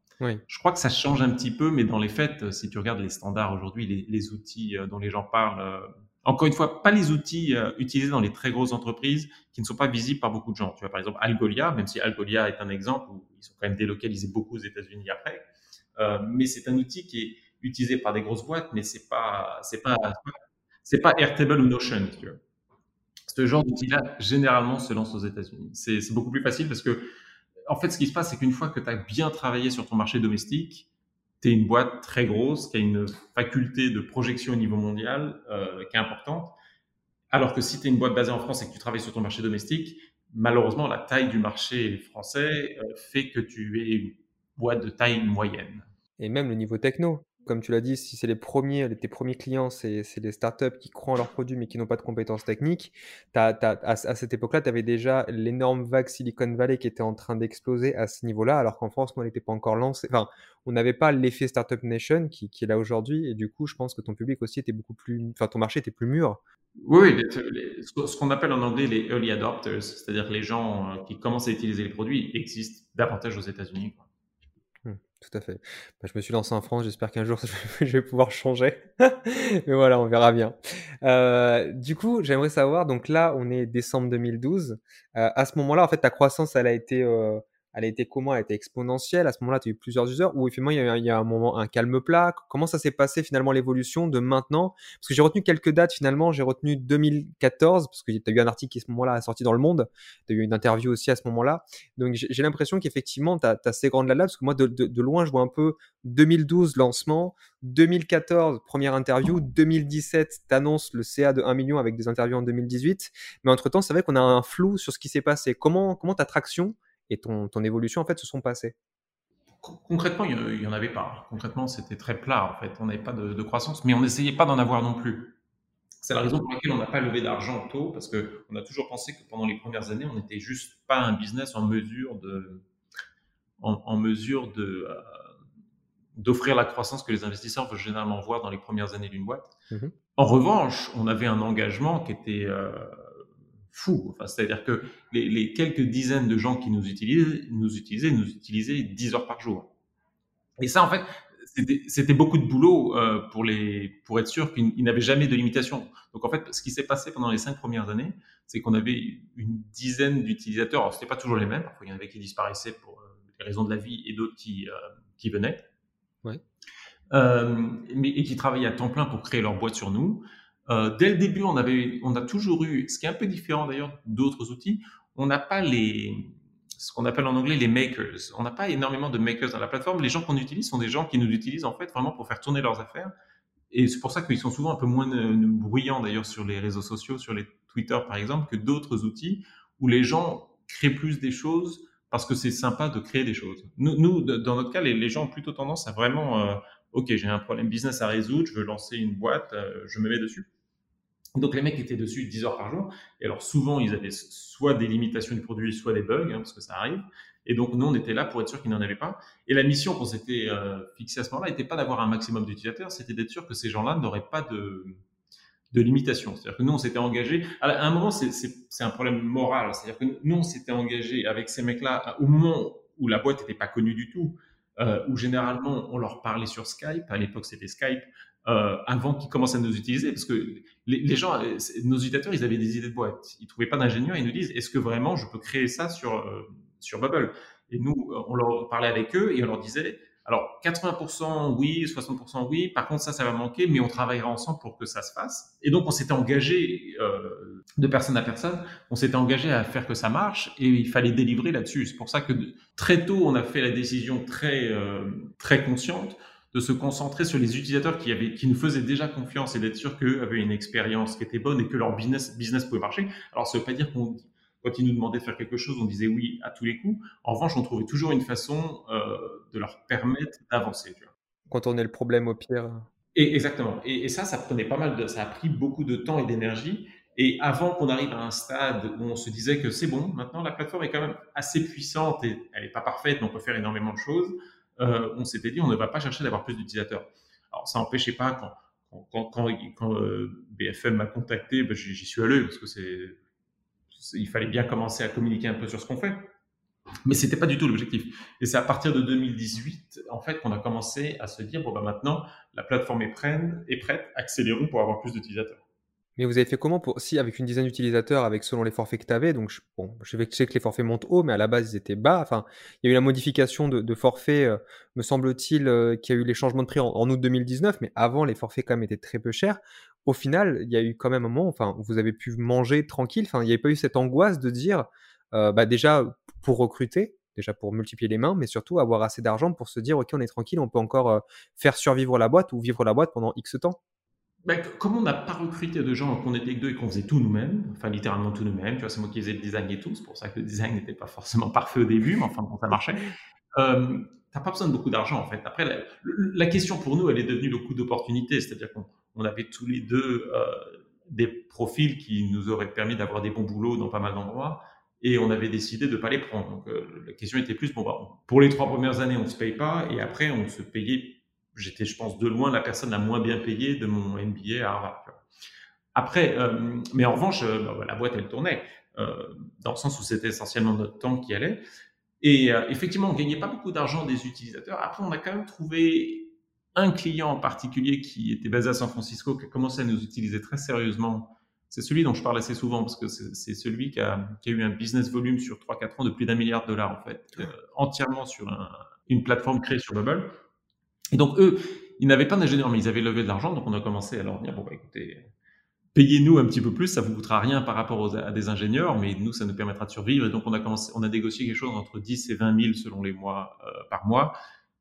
Je crois que ça change un petit peu, mais dans les faits, euh, si tu regardes les standards aujourd'hui, les, outils euh, dont les gens parlent, euh, encore une fois, pas les outils utilisés dans les très grosses entreprises qui ne sont pas visibles par beaucoup de gens. Tu vois, par exemple, Algolia, même si Algolia est un exemple où ils sont quand même délocalisés beaucoup aux États-Unis après, mais c'est un outil qui est utilisé par des grosses boîtes, mais c'est pas, c'est pas, c'est pas Airtable ou Notion. Ce genre d'outil-là, généralement, se lance aux États-Unis. C'est beaucoup plus facile parce que en fait, ce qui se passe, c'est qu'une fois que tu as bien travaillé sur ton marché domestique, tu es une boîte très grosse qui a une faculté de projection au niveau mondial euh, qui est importante. Alors que si tu es une boîte basée en France et que tu travailles sur ton marché domestique, malheureusement, la taille du marché français euh, fait que tu es une boîte de taille moyenne. Et même le niveau techno comme tu l'as dit, si c'est les premiers, tes premiers clients, c'est les startups qui croient en leurs produits mais qui n'ont pas de compétences techniques, à, cette époque-là, tu avais déjà l'énorme vague Silicon Valley qui était en train d'exploser à ce niveau-là, alors qu'en France, elle n'était pas encore lancée. Enfin, on n'avait pas l'effet Startup Nation qui, est là aujourd'hui, et du coup, je pense que ton public aussi était beaucoup plus. Enfin, ton marché était plus mûr. Oui, ce qu'on appelle en anglais les early adopters, c'est-à-dire les gens euh, qui commencent à utiliser les produits, existent davantage aux États-Unis. Tout à fait. Bah, je me suis lancé en France, j'espère qu'un jour je vais pouvoir changer. Mais voilà, on verra bien. Euh, du coup, j'aimerais savoir, donc là, on est décembre 2012. Euh, à ce moment-là, en fait, ta croissance, elle a été euh, elle a été comment Elle a été exponentielle À ce moment-là, tu as eu plusieurs users Ou effectivement, il y, a, un moment, un calme plat Comment ça s'est passé finalement l'évolution de maintenant? Parce que j'ai retenu quelques dates finalement. J'ai retenu 2014, parce que tu as eu un article qui à ce moment-là a sorti dans Le Monde. Tu as eu une interview aussi à ce moment-là. Donc j'ai l'impression qu'effectivement, tu as, ces grandes là parce que moi, de, loin, je vois un peu 2012 lancement, 2014 première interview, 2017 t'annonces le CA de 1 million avec des interviews en 2018. Mais entre-temps, c'est vrai qu'on a un flou sur ce qui s'est passé. Comment, comment ta traction et ton, ton évolution en fait se sont passées Concrètement, il n'y en avait pas. Concrètement, c'était très plat en fait. On n'avait pas de, croissance, mais on n'essayait pas d'en avoir non plus. C'est la raison pour laquelle on n'a pas levé d'argent tôt, parce qu'on a toujours pensé que pendant les premières années, on n'était juste pas un business en mesure de, en, mesure de, euh, d'offrir la croissance que les investisseurs veulent généralement voir dans les premières années d'une boîte. Mmh en revanche, on avait un engagement qui était euh, fou. Enfin, c'est-à-dire que les, quelques dizaines de gens qui nous utilisaient, nous utilisaient, nous utilisaient 10 heures par jour. Et ça, en fait, c'était beaucoup de boulot euh, pour, les, pour être sûr qu'ils n'avaient jamais de limitation. Donc, en fait, ce qui s'est passé pendant les cinq premières années, c'est qu'on avait une dizaine d'utilisateurs. Alors, c'était pas toujours les mêmes. Parfois, il y en avait qui disparaissaient pour euh, les raisons de la vie et d'autres qui, euh, qui venaient. Ouais. mais, et qui travaillaient à temps plein pour créer leur boîte sur nous. Euh, dès le début, on, avait, on a toujours eu, ce qui est un peu différent d'ailleurs d'autres outils, on n'a pas les, ce qu'on appelle en anglais les makers. On n'a pas énormément de makers dans la plateforme. Les gens qu'on utilise sont des gens qui nous utilisent en fait vraiment pour faire tourner leurs affaires. Et c'est pour ça qu'ils sont souvent un peu moins bruyants d'ailleurs sur les réseaux sociaux, sur les Twitter par exemple, que d'autres outils où les gens créent plus des choses parce que c'est sympa de créer des choses. Nous, dans notre cas, les, gens ont plutôt tendance à vraiment euh, OK, j'ai un problème business à résoudre, je veux lancer une boîte, euh, je me mets dessus. Donc les mecs étaient dessus 10 heures par jour. Et alors souvent, ils avaient soit des limitations du produit, soit des bugs, hein, parce que ça arrive. Et donc nous, on était là pour être sûr qu'ils n'en avaient pas. Et la mission qu'on s'était euh, fixée à ce moment-là n'était pas d'avoir un maximum d'utilisateurs, c'était d'être sûr que ces gens-là n'auraient pas de, de limitations. C'est-à-dire que nous, on s'était engagé. À un moment, c'est un problème moral. C'est-à-dire que nous, on s'était engagé avec ces mecs-là au moment où la boîte n'était pas connue du tout euh, où généralement on leur parlait sur Skype. À l'époque, c'était Skype. Euh, avant qu'ils commencent à nous utiliser, parce que les, gens, euh, nos utilisateurs, ils avaient des idées de boîte. Ils trouvaient pas d'ingénieurs. Ils nous disent, est-ce que vraiment je peux créer ça sur euh, sur Bubble? Et nous, on leur parlait avec eux et on leur disait, Alors 80% oui, 60% oui. Par contre, ça, ça va manquer, mais on travaillera ensemble pour que ça se fasse. Et donc, on s'était engagé euh, de personne à personne, on s'était engagé à faire que ça marche, et il fallait délivrer là-dessus. C'est pour ça que très tôt, on a fait la décision très euh, très consciente de se concentrer sur les utilisateurs qui, avaient, qui nous faisaient déjà confiance et d'être sûr qu'eux avaient une expérience qui était bonne et que leur business, business pouvait marcher. Alors, ça ne veut pas dire qu'on quand ils nous demandaient de faire quelque chose, on disait oui à tous les coups. En revanche, on trouvait toujours une façon euh, de leur permettre d'avancer. Quand on est le problème au pire. Et, exactement. Et, ça, ça prenait pas mal de, ça a pris beaucoup de temps et d'énergie. Et avant qu'on arrive à un stade où on se disait que c'est bon, maintenant la plateforme est quand même assez puissante et elle n'est pas parfaite, mais on peut faire énormément de choses. Euh, on s'était dit, on ne va pas chercher d'avoir plus d'utilisateurs. Alors, ça n'empêchait pas quand, quand, euh, BFM m'a contacté, ben, j'y suis allé parce que c'est il fallait bien commencer à communiquer un peu sur ce qu'on fait. Mais c'était pas du tout l'objectif. Et c'est à partir de 2018, en fait, qu'on a commencé à se dire, bon, bah, maintenant, la plateforme est prête, est prête, accélérons pour avoir plus d'utilisateurs. Mais vous avez fait comment pour, si avec une dizaine d'utilisateurs, avec selon les forfaits que tu avais, donc je, bon, je sais que les forfaits montent haut, mais à la base ils étaient bas. Enfin, il y a eu la modification de, forfaits, euh, me semble-t-il, euh, qu'il y a eu les changements de prix en, août 2019, mais avant les forfaits quand même étaient très peu chers au final, il y a eu quand même un moment, enfin, vous avez pu manger tranquille. Enfin, il n'y avait pas eu cette angoisse de dire, euh, bah déjà pour recruter, déjà pour multiplier les mains, mais surtout avoir assez d'argent pour se dire, ok, on est tranquille, on peut encore euh, faire survivre la boîte ou vivre la boîte pendant X temps. Bah, comme on n'a pas recruté de gens, qu'on était que deux et qu'on faisait tout nous-mêmes, enfin littéralement tout nous-mêmes, tu vois, c'est moi qui faisais le design et tout, c'est pour ça que le design n'était pas forcément parfait au début, mais enfin bon, ça marchait. Euh, T'as pas besoin de beaucoup d'argent en fait. Après, la, question pour nous, elle est devenue le coût d'opportunité, c'est-à-dire qu'on on avait tous les deux euh, des profils qui nous auraient permis d'avoir des bons boulots dans pas mal d'endroits et on avait décidé de ne pas les prendre. Donc euh, la question était plus bon, bah, pour les trois premières années, on ne se paye pas et après on se payait. J'étais, je pense, de loin la personne la moins bien payée de mon MBA à Harvard. Après, euh, mais en revanche, bah, la boîte elle tournait dans le sens où c'était essentiellement notre temps qui allait. Et effectivement, on gagnait pas beaucoup d'argent des utilisateurs. Après, on a quand même trouvé un client en particulier qui était basé à San Francisco, qui a commencé à nous utiliser très sérieusement. C'est celui dont je parle assez souvent parce que c'est celui qui a, eu un business volume sur 3-4 ans de plus d'un milliard de dollars en fait, euh, entièrement sur une plateforme créée sur Bubble. Et donc eux, ils n'avaient pas d'ingénieur, mais ils avaient levé de l'argent, donc on a commencé à leur dire bon bah écoutez, payez-nous un petit peu plus, ça vous coûtera rien par rapport à des ingénieurs, mais nous ça nous permettra de survivre. Et donc on a commencé, on a négocié quelque chose entre 10 et 20 000 selon les mois euh, par mois.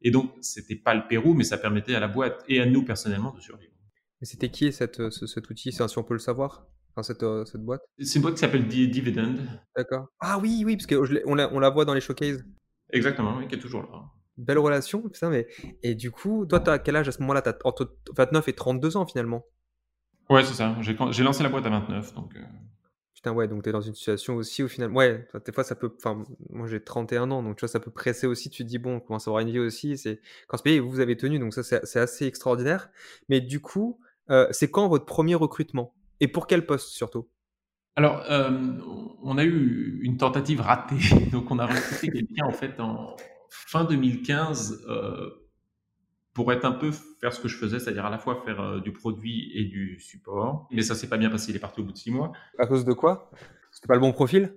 Et donc, c'était pas le Pérou, mais ça permettait à la boîte et à nous personnellement de survivre. Mais c'était qui cette, euh, cet outil, si on peut le savoir? Enfin, cette, euh, cette boîte? C'est une boîte qui s'appelle Dividend. D'accord. Ah oui, oui, parce qu'on la, on la voit dans les showcases. Exactement, oui, qui est toujours là. Belle relation, ça, mais. Et du coup, toi, tu as quel âge à ce moment-là? Tu as entre 29 et 32 ans finalement Ouais, c'est ça. J'ai lancé la boîte à 29, donc. Euh, Putain, ouais, donc tu es dans une situation aussi, au final. Ouais, des fois, ça peut. Enfin, moi, j'ai 31 ans, donc tu vois, ça peut presser aussi. Tu te dis, bon, on commence à avoir une vie aussi. C'est quand ce pays, vous avez tenu, donc ça, c'est assez extraordinaire. Mais du coup, euh, c'est quand votre premier recrutement? Et pour quel poste surtout? Alors, euh, on a eu une tentative ratée. Donc, on a recruté quelqu'un, en fait, en fin 2015 pour être un peu faire ce que je faisais, c'est-à-dire à la fois faire euh, du produit et du support. Mais ça s'est pas bien passé, il est parti au bout de six mois. À cause de quoi? C'était pas le bon profil?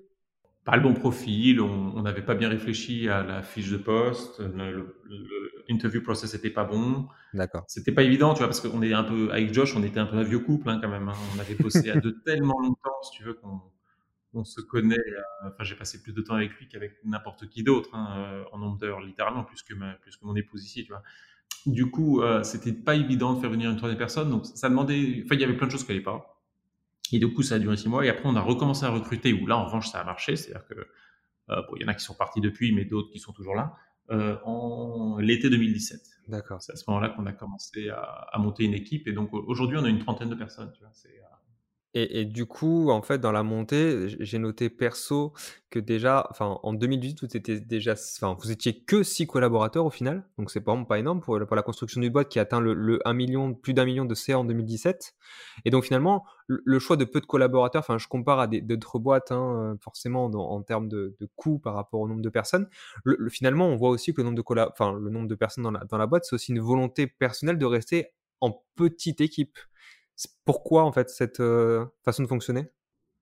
Pas le bon profil, on n'avait pas bien réfléchi à la fiche de poste, l'interview process n'était pas bon. D'accord. C'était pas évident, tu vois, parce qu'on est un peu, avec Josh, on était un peu un vieux couple hein, quand même. Hein. On avait bossé à de tellement longtemps, si tu veux, qu'on on se connaît. Euh, enfin, j'ai passé plus de temps avec lui qu'avec n'importe qui d'autre, hein, euh, en nombre d'heures, littéralement, plus que, ma, plus que mon épouse ici, tu vois. Du coup, euh, c'était pas évident de faire venir une troisième personne. Donc, ça demandait. Enfin, il y avait plein de choses qui n'allaient pas. Et du coup, ça a duré six mois. Et après, on a recommencé à recruter. Où là, en revanche, ça a marché. C'est-à-dire que euh, bon, il y en a qui sont partis depuis, mais d'autres qui sont toujours là. Euh, en l'été 2017. D'accord. C'est à ce moment-là qu'on a commencé à, à, monter une équipe. Et donc, aujourd'hui, on a une trentaine de personnes. Tu vois, c'est et, du coup, en fait, dans la montée, j'ai noté perso que déjà, enfin, en 2018, vous étiez déjà, enfin, vous étiez que six collaborateurs au final, donc c'est vraiment pas énorme pour, la construction du boîte qui atteint le, le 1 million, plus d'un million de CA en 2017. Et donc finalement, le, choix de peu de collaborateurs, enfin, je compare à d'autres boîtes, hein, forcément, en termes de, de coûts par rapport au nombre de personnes. Le, finalement, on voit aussi que le nombre de enfin, le nombre de personnes dans la, dans la boîte, c'est aussi une volonté personnelle de rester en petite équipe pourquoi en fait cette euh, façon de fonctionner?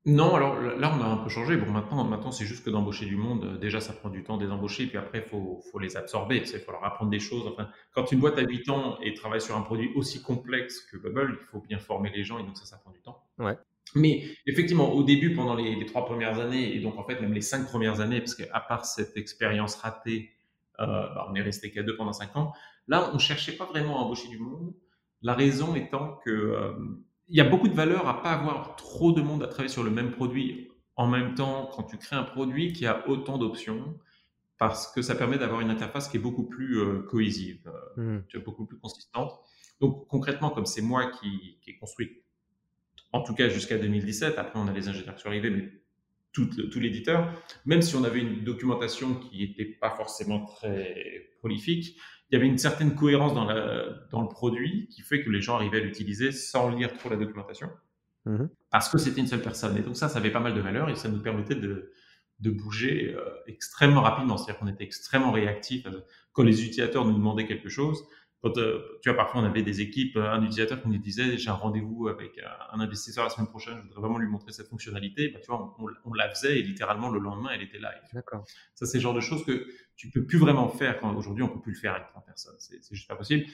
Non, alors là, on a un peu changé. Bon, maintenant, maintenant c'est juste que d'embaucher du monde, déjà, ça prend du temps de les embaucher, puis après, il faut, faut les absorber. Il faut leur apprendre des choses. Enfin, quand une boîte a 8 ans et travaille sur un produit aussi complexe que Bubble, il faut bien former les gens, et donc ça, ça prend du temps. Ouais. Mais effectivement, au début, pendant les, trois premières années, et donc en fait même les cinq premières années, parce qu'à part cette expérience ratée, euh, bah, on est resté qu'à deux pendant cinq ans, là, on cherchait pas vraiment à embaucher du monde. La raison étant que euh, il y a beaucoup de valeur à pas avoir trop de monde à travailler sur le même produit en même temps quand tu crées un produit qui a autant d'options parce que ça permet d'avoir une interface qui est beaucoup plus euh, cohésive, mmh. beaucoup plus consistante. Donc concrètement, comme c'est moi qui, qui ai construit en tout cas jusqu'à 2017. Après, on a les ingénieurs qui sont arrivés, mais tout, tout l'éditeur, même si on avait une documentation qui n'était pas forcément très prolifique, il y avait une certaine cohérence dans, la, dans le produit qui fait que les gens arrivaient à l'utiliser sans lire trop la documentation, mmh parce que c'était une seule personne. Et donc ça, ça avait pas mal de valeur et ça nous permettait de, de bouger euh, extrêmement rapidement. C'est-à-dire qu'on était extrêmement réactifs. Quand les utilisateurs nous demandaient quelque chose, quand, euh, tu vois, parfois on avait des équipes, euh, un utilisateur qui nous disait j'ai un rendez-vous avec un investisseur la semaine prochaine, je voudrais vraiment lui montrer cette fonctionnalité. Bah, tu vois, on, la faisait et littéralement le lendemain elle était live. D'accord. Ça c'est le genre de choses que tu peux plus vraiment faire quand aujourd'hui on peut plus le faire avec 30 personnes. C'est, c'est juste pas possible.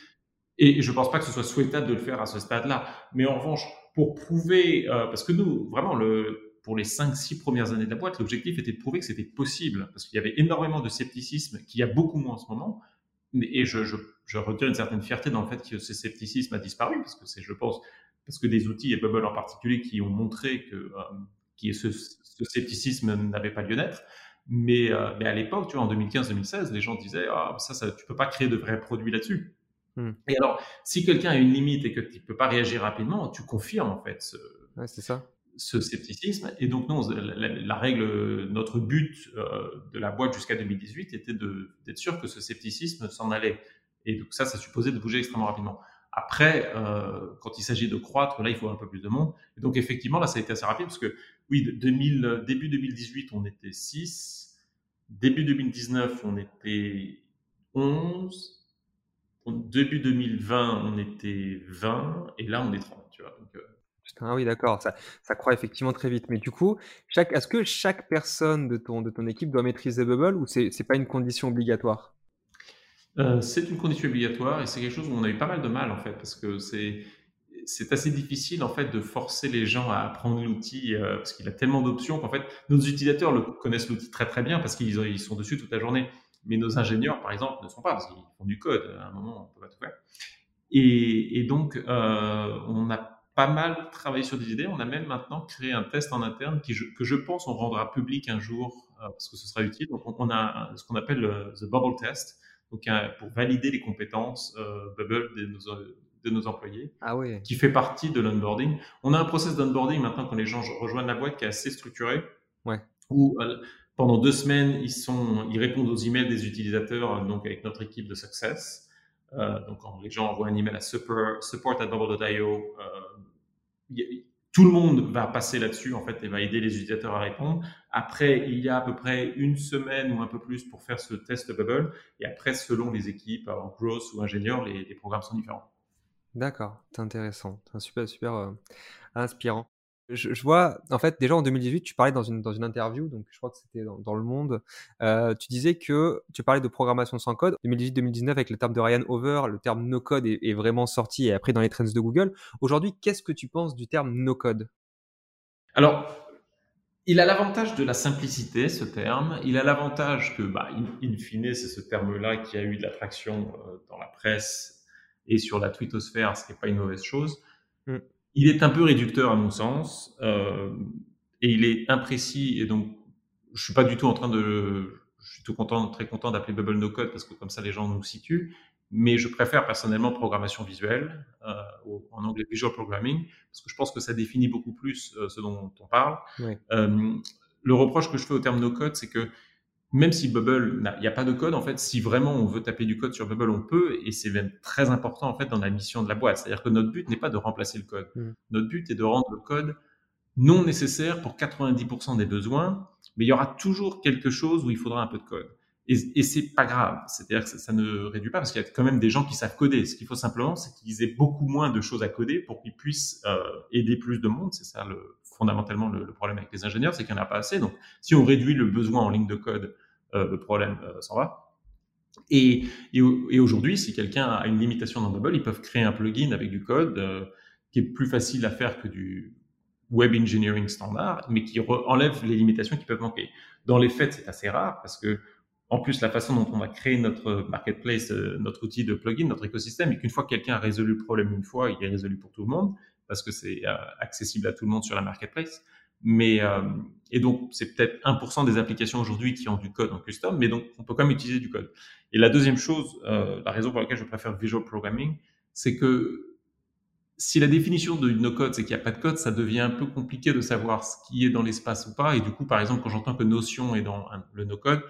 Et je pense pas que ce soit souhaitable de le faire à ce stade-là. Mais en revanche, pour prouver, euh, parce que nous, vraiment, le, pour les 5-6 premières années de la boîte, l'objectif était de prouver que c'était possible, parce qu'il y avait énormément de scepticisme, qu'il y a beaucoup moins en ce moment, et je, je, je, retiens une certaine fierté dans le fait que ce scepticisme a disparu, parce que c'est, je pense, parce que des outils, et Bubble en particulier, qui ont montré que, euh, qui ce, ce, scepticisme n'avait pas lieu d'être. Mais, euh, mais à l'époque, tu vois, en 2015-2016, les gens disaient, ah, ça, ça, tu peux pas créer de vrais produits là-dessus. Hmm. Et alors, si quelqu'un a une limite et que tu peux pas réagir rapidement, tu confirmes en fait ce, ouais, c'est ça ce scepticisme. Et donc, non, la, règle, notre but euh, de la boîte jusqu'à 2018 était d'être sûr que ce scepticisme s'en allait. Et donc, ça, ça supposait de bouger extrêmement rapidement. Après, euh, quand il s'agit de croître, là, il faut un peu plus de monde. Et donc, effectivement, là, ça a été assez rapide parce que, oui, 2000, début 2018, on était 6. Début 2019, on était 11. Début 2020, on était 20. Et là, on est 30. Tu vois, euh, ah oui, d'accord, ça, ça croît effectivement très vite. Mais du coup, chaque, est-ce que chaque personne de ton, de ton équipe doit maîtriser Bubble ou c'est n'est pas une condition obligatoire? Euh, C'est une condition obligatoire et c'est quelque chose où on a eu pas mal de mal en fait parce que c'est c'est assez difficile en fait de forcer les gens à apprendre l'outil euh, parce qu'il a tellement d'options qu'en fait nos utilisateurs le, connaissent l'outil très très bien parce qu'ils ils sont dessus toute la journée. Mais nos ingénieurs, par exemple, ne sont pas parce qu'ils font du code. À un moment, on peut pas tout faire. Et, et donc, euh, on a pas mal travaillé sur des idées. On a même maintenant créé un test en interne qui, que je pense on rendra public un jour euh, parce que ce sera utile. Donc, on, a ce qu'on appelle le the Bubble Test, donc pour valider les compétences euh, Bubble de nos, de nos employés, ah oui. qui fait partie de l'onboarding. On a un process d'onboarding maintenant quand les gens rejoignent la boîte qui est assez structuré, ouais. où euh, pendant deux semaines ils sont, ils répondent aux emails des utilisateurs, donc avec notre équipe de success. Euh, donc, quand les gens envoient un email à support, support at euh, tout le monde va passer là-dessus en fait et va aider les utilisateurs à répondre. Après, il y a à peu près une semaine ou un peu plus pour faire ce test Bubble. Et après, selon les équipes, growth ou ingénieurs, les, les programmes sont différents. D'accord, c'est intéressant, c'est super super euh, inspirant. Je, vois, en fait, déjà en 2018, tu parlais dans une, dans une interview, donc je crois que c'était dans, Le Monde, euh, tu disais que tu parlais de programmation sans code. 2018-2019, avec le terme de Ryan Over, le terme no code est, vraiment sorti et après dans les trends de Google. Aujourd'hui, qu'est-ce que tu penses du terme no code? Alors, il a l'avantage de la simplicité, ce terme. Il a l'avantage que, bah, in, fine, c'est ce terme-là qui a eu de l'attraction euh, dans la presse et sur la twittosphère, ce qui n'est pas une mauvaise chose. Mm il est un peu réducteur à mon sens euh, et il est imprécis et donc je suis pas du tout en train de je suis tout content très content d'appeler Bubble No Code parce que comme ça les gens nous situent mais je préfère personnellement programmation visuelle euh, en anglais visual programming parce que je pense que ça définit beaucoup plus euh, ce dont on parle. Le reproche que je fais au terme no code c'est que même si Bubble, il n'y a pas de code, en fait, si vraiment on veut taper du code sur Bubble, on peut, et c'est même très important, en fait, dans la mission de la boîte. C'est-à-dire que notre but n'est pas de remplacer le code. Mm. Notre but est de rendre le code non nécessaire pour 90% des besoins, mais il y aura toujours quelque chose où il faudra un peu de code. Et, et c'est pas grave, c'est-à-dire que ça, ne réduit pas parce qu'il y a quand même des gens qui savent coder. Ce qu'il faut simplement, c'est qu'ils aient beaucoup moins de choses à coder pour qu'ils puissent euh, aider plus de monde. C'est ça le, fondamentalement le, problème avec les ingénieurs, c'est qu'il n'y en a pas assez. Donc, si on réduit le besoin en ligne de code, euh, le problème euh, s'en va. Et, aujourd'hui, si quelqu'un a une limitation dans Bubble, ils peuvent créer un plugin avec du code euh, qui est plus facile à faire que du web engineering standard, mais qui enlève les limitations qui peuvent manquer. Dans les faits, c'est assez rare parce que en plus, la façon dont on a créé notre marketplace, notre outil de plugin, notre écosystème, et qu'une fois que quelqu'un a résolu le problème une fois, il est résolu pour tout le monde, parce que c'est euh, accessible à tout le monde sur la marketplace. Mais euh, et donc c'est peut-être 1% des applications aujourd'hui qui ont du code en custom, mais donc on peut quand même utiliser du code. Et la deuxième chose, la raison pour laquelle je préfère Visual Programming, c'est que si la définition de no-code, c'est qu'il n'y a pas de code, ça devient un peu compliqué de savoir ce qui est dans l'espace ou pas. Et du coup, par exemple, quand j'entends que Notion est dans le no-code,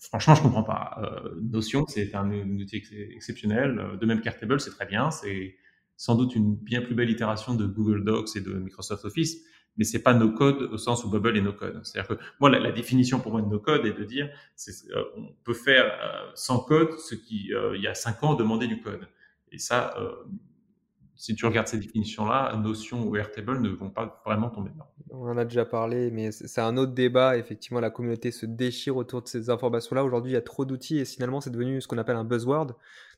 franchement, je comprends pas. Euh, Notion, c'est un, outil exceptionnel. Euh, de même qu'Airtable, c'est très bien. C'est sans doute une bien plus belle itération de Google Docs et de Microsoft Office, mais c'est pas no code au sens où Bubble est no code. C'est-à-dire que moi, la, définition pour moi de no code est de dire, c'est, euh, on peut faire sans code ce qui, il y a cinq ans, demandait du code. Et ça, si tu regardes ces définitions-là, Notion ou Airtable ne vont pas vraiment tomber dedans. On en a déjà parlé, mais c'est un autre débat. Effectivement, la communauté se déchire autour de ces informations-là. Aujourd'hui, il y a trop d'outils et finalement, c'est devenu ce qu'on appelle un buzzword.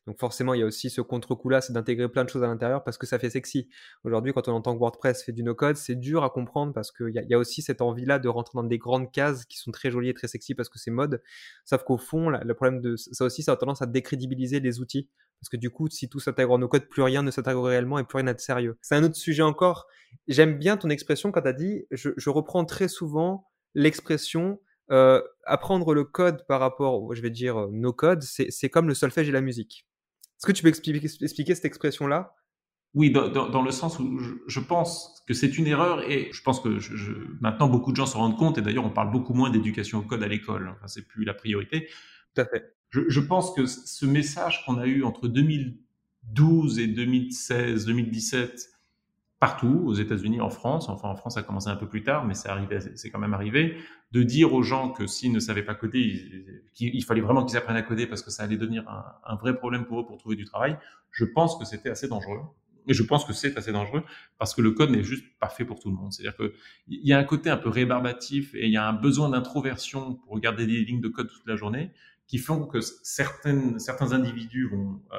Donc forcément, il y a aussi ce contre-coup-là, c'est d'intégrer plein de choses à l'intérieur parce que ça fait sexy. Aujourd'hui, quand on entend que WordPress fait du no-code, c'est dur à comprendre parce qu'il y, y, a aussi cette envie-là de rentrer dans des grandes cases qui sont très jolies et très sexy parce que c'est mode. Sauf qu'au fond, le problème de ça aussi, ça a tendance à décrédibiliser les outils. Parce que du coup, si tout s'intègre en no-code, plus rien ne s'intègre réellement et plus rien n'a de sérieux. C'est un autre sujet encore. J'aime bien ton expression quand tu as dit, je, reprends très souvent l'expression euh, apprendre le code par rapport, je vais dire, euh, no code, c'est comme le solfège et la musique. Est-ce que tu peux expliquer, expliquer cette expression-là? Oui, dans, dans, dans, le sens où je, je pense que c'est une erreur et je pense que je, maintenant beaucoup de gens se rendent compte et d'ailleurs on parle beaucoup moins d'éducation au code à l'école. Enfin, c'est plus la priorité. Tout à fait. Je, je pense que ce message qu'on a eu entre 2012 et 2016, 2017 partout, aux États-Unis, en France, enfin en France ça a commencé un peu plus tard, mais c'est c'est quand même arrivé, de dire aux gens que s'ils ne savaient pas coder, il, fallait vraiment qu'ils apprennent à coder parce que ça allait devenir un, un, vrai problème pour eux pour trouver du travail. Je pense que c'était assez dangereux. Et je pense que c'est assez dangereux parce que le code n'est juste pas fait pour tout le monde. C'est-à-dire que il y a un côté un peu rébarbatif et il y a un besoin d'introversion pour regarder des lignes de code toute la journée qui font que certaines, certains individus vont euh,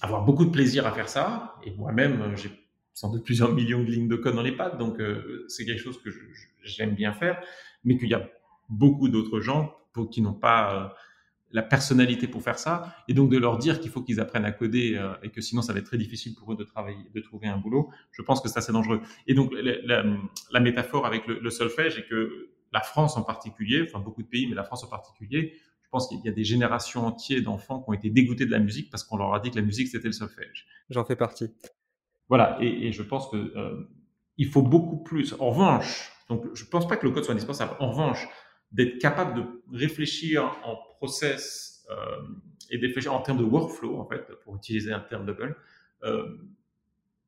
avoir beaucoup de plaisir à faire ça. Et moi-même, j'ai sans doute plusieurs millions de lignes de code dans les pattes, donc euh, c'est quelque chose que j'aime bien faire, mais qu'il y a beaucoup d'autres gens pour, qui n'ont pas euh, la personnalité pour faire ça, et donc de leur dire qu'il faut qu'ils apprennent à coder euh, et que sinon ça va être très difficile pour eux de travailler, de trouver un boulot, je pense que c'est assez dangereux. Et donc la, métaphore avec le, le, solfège est que la France en particulier, enfin beaucoup de pays, mais la France en particulier, je pense qu'il y a des générations entières d'enfants qui ont été dégoûtés de la musique parce qu'on leur a dit que la musique c'était le solfège. J'en fais partie. Voilà, et, et, je pense que euh, il faut beaucoup plus. En revanche, donc je pense pas que le code soit indispensable. En revanche, d'être capable de réfléchir en process euh, et réfléchir en termes de workflow, en fait, pour utiliser un terme double, euh,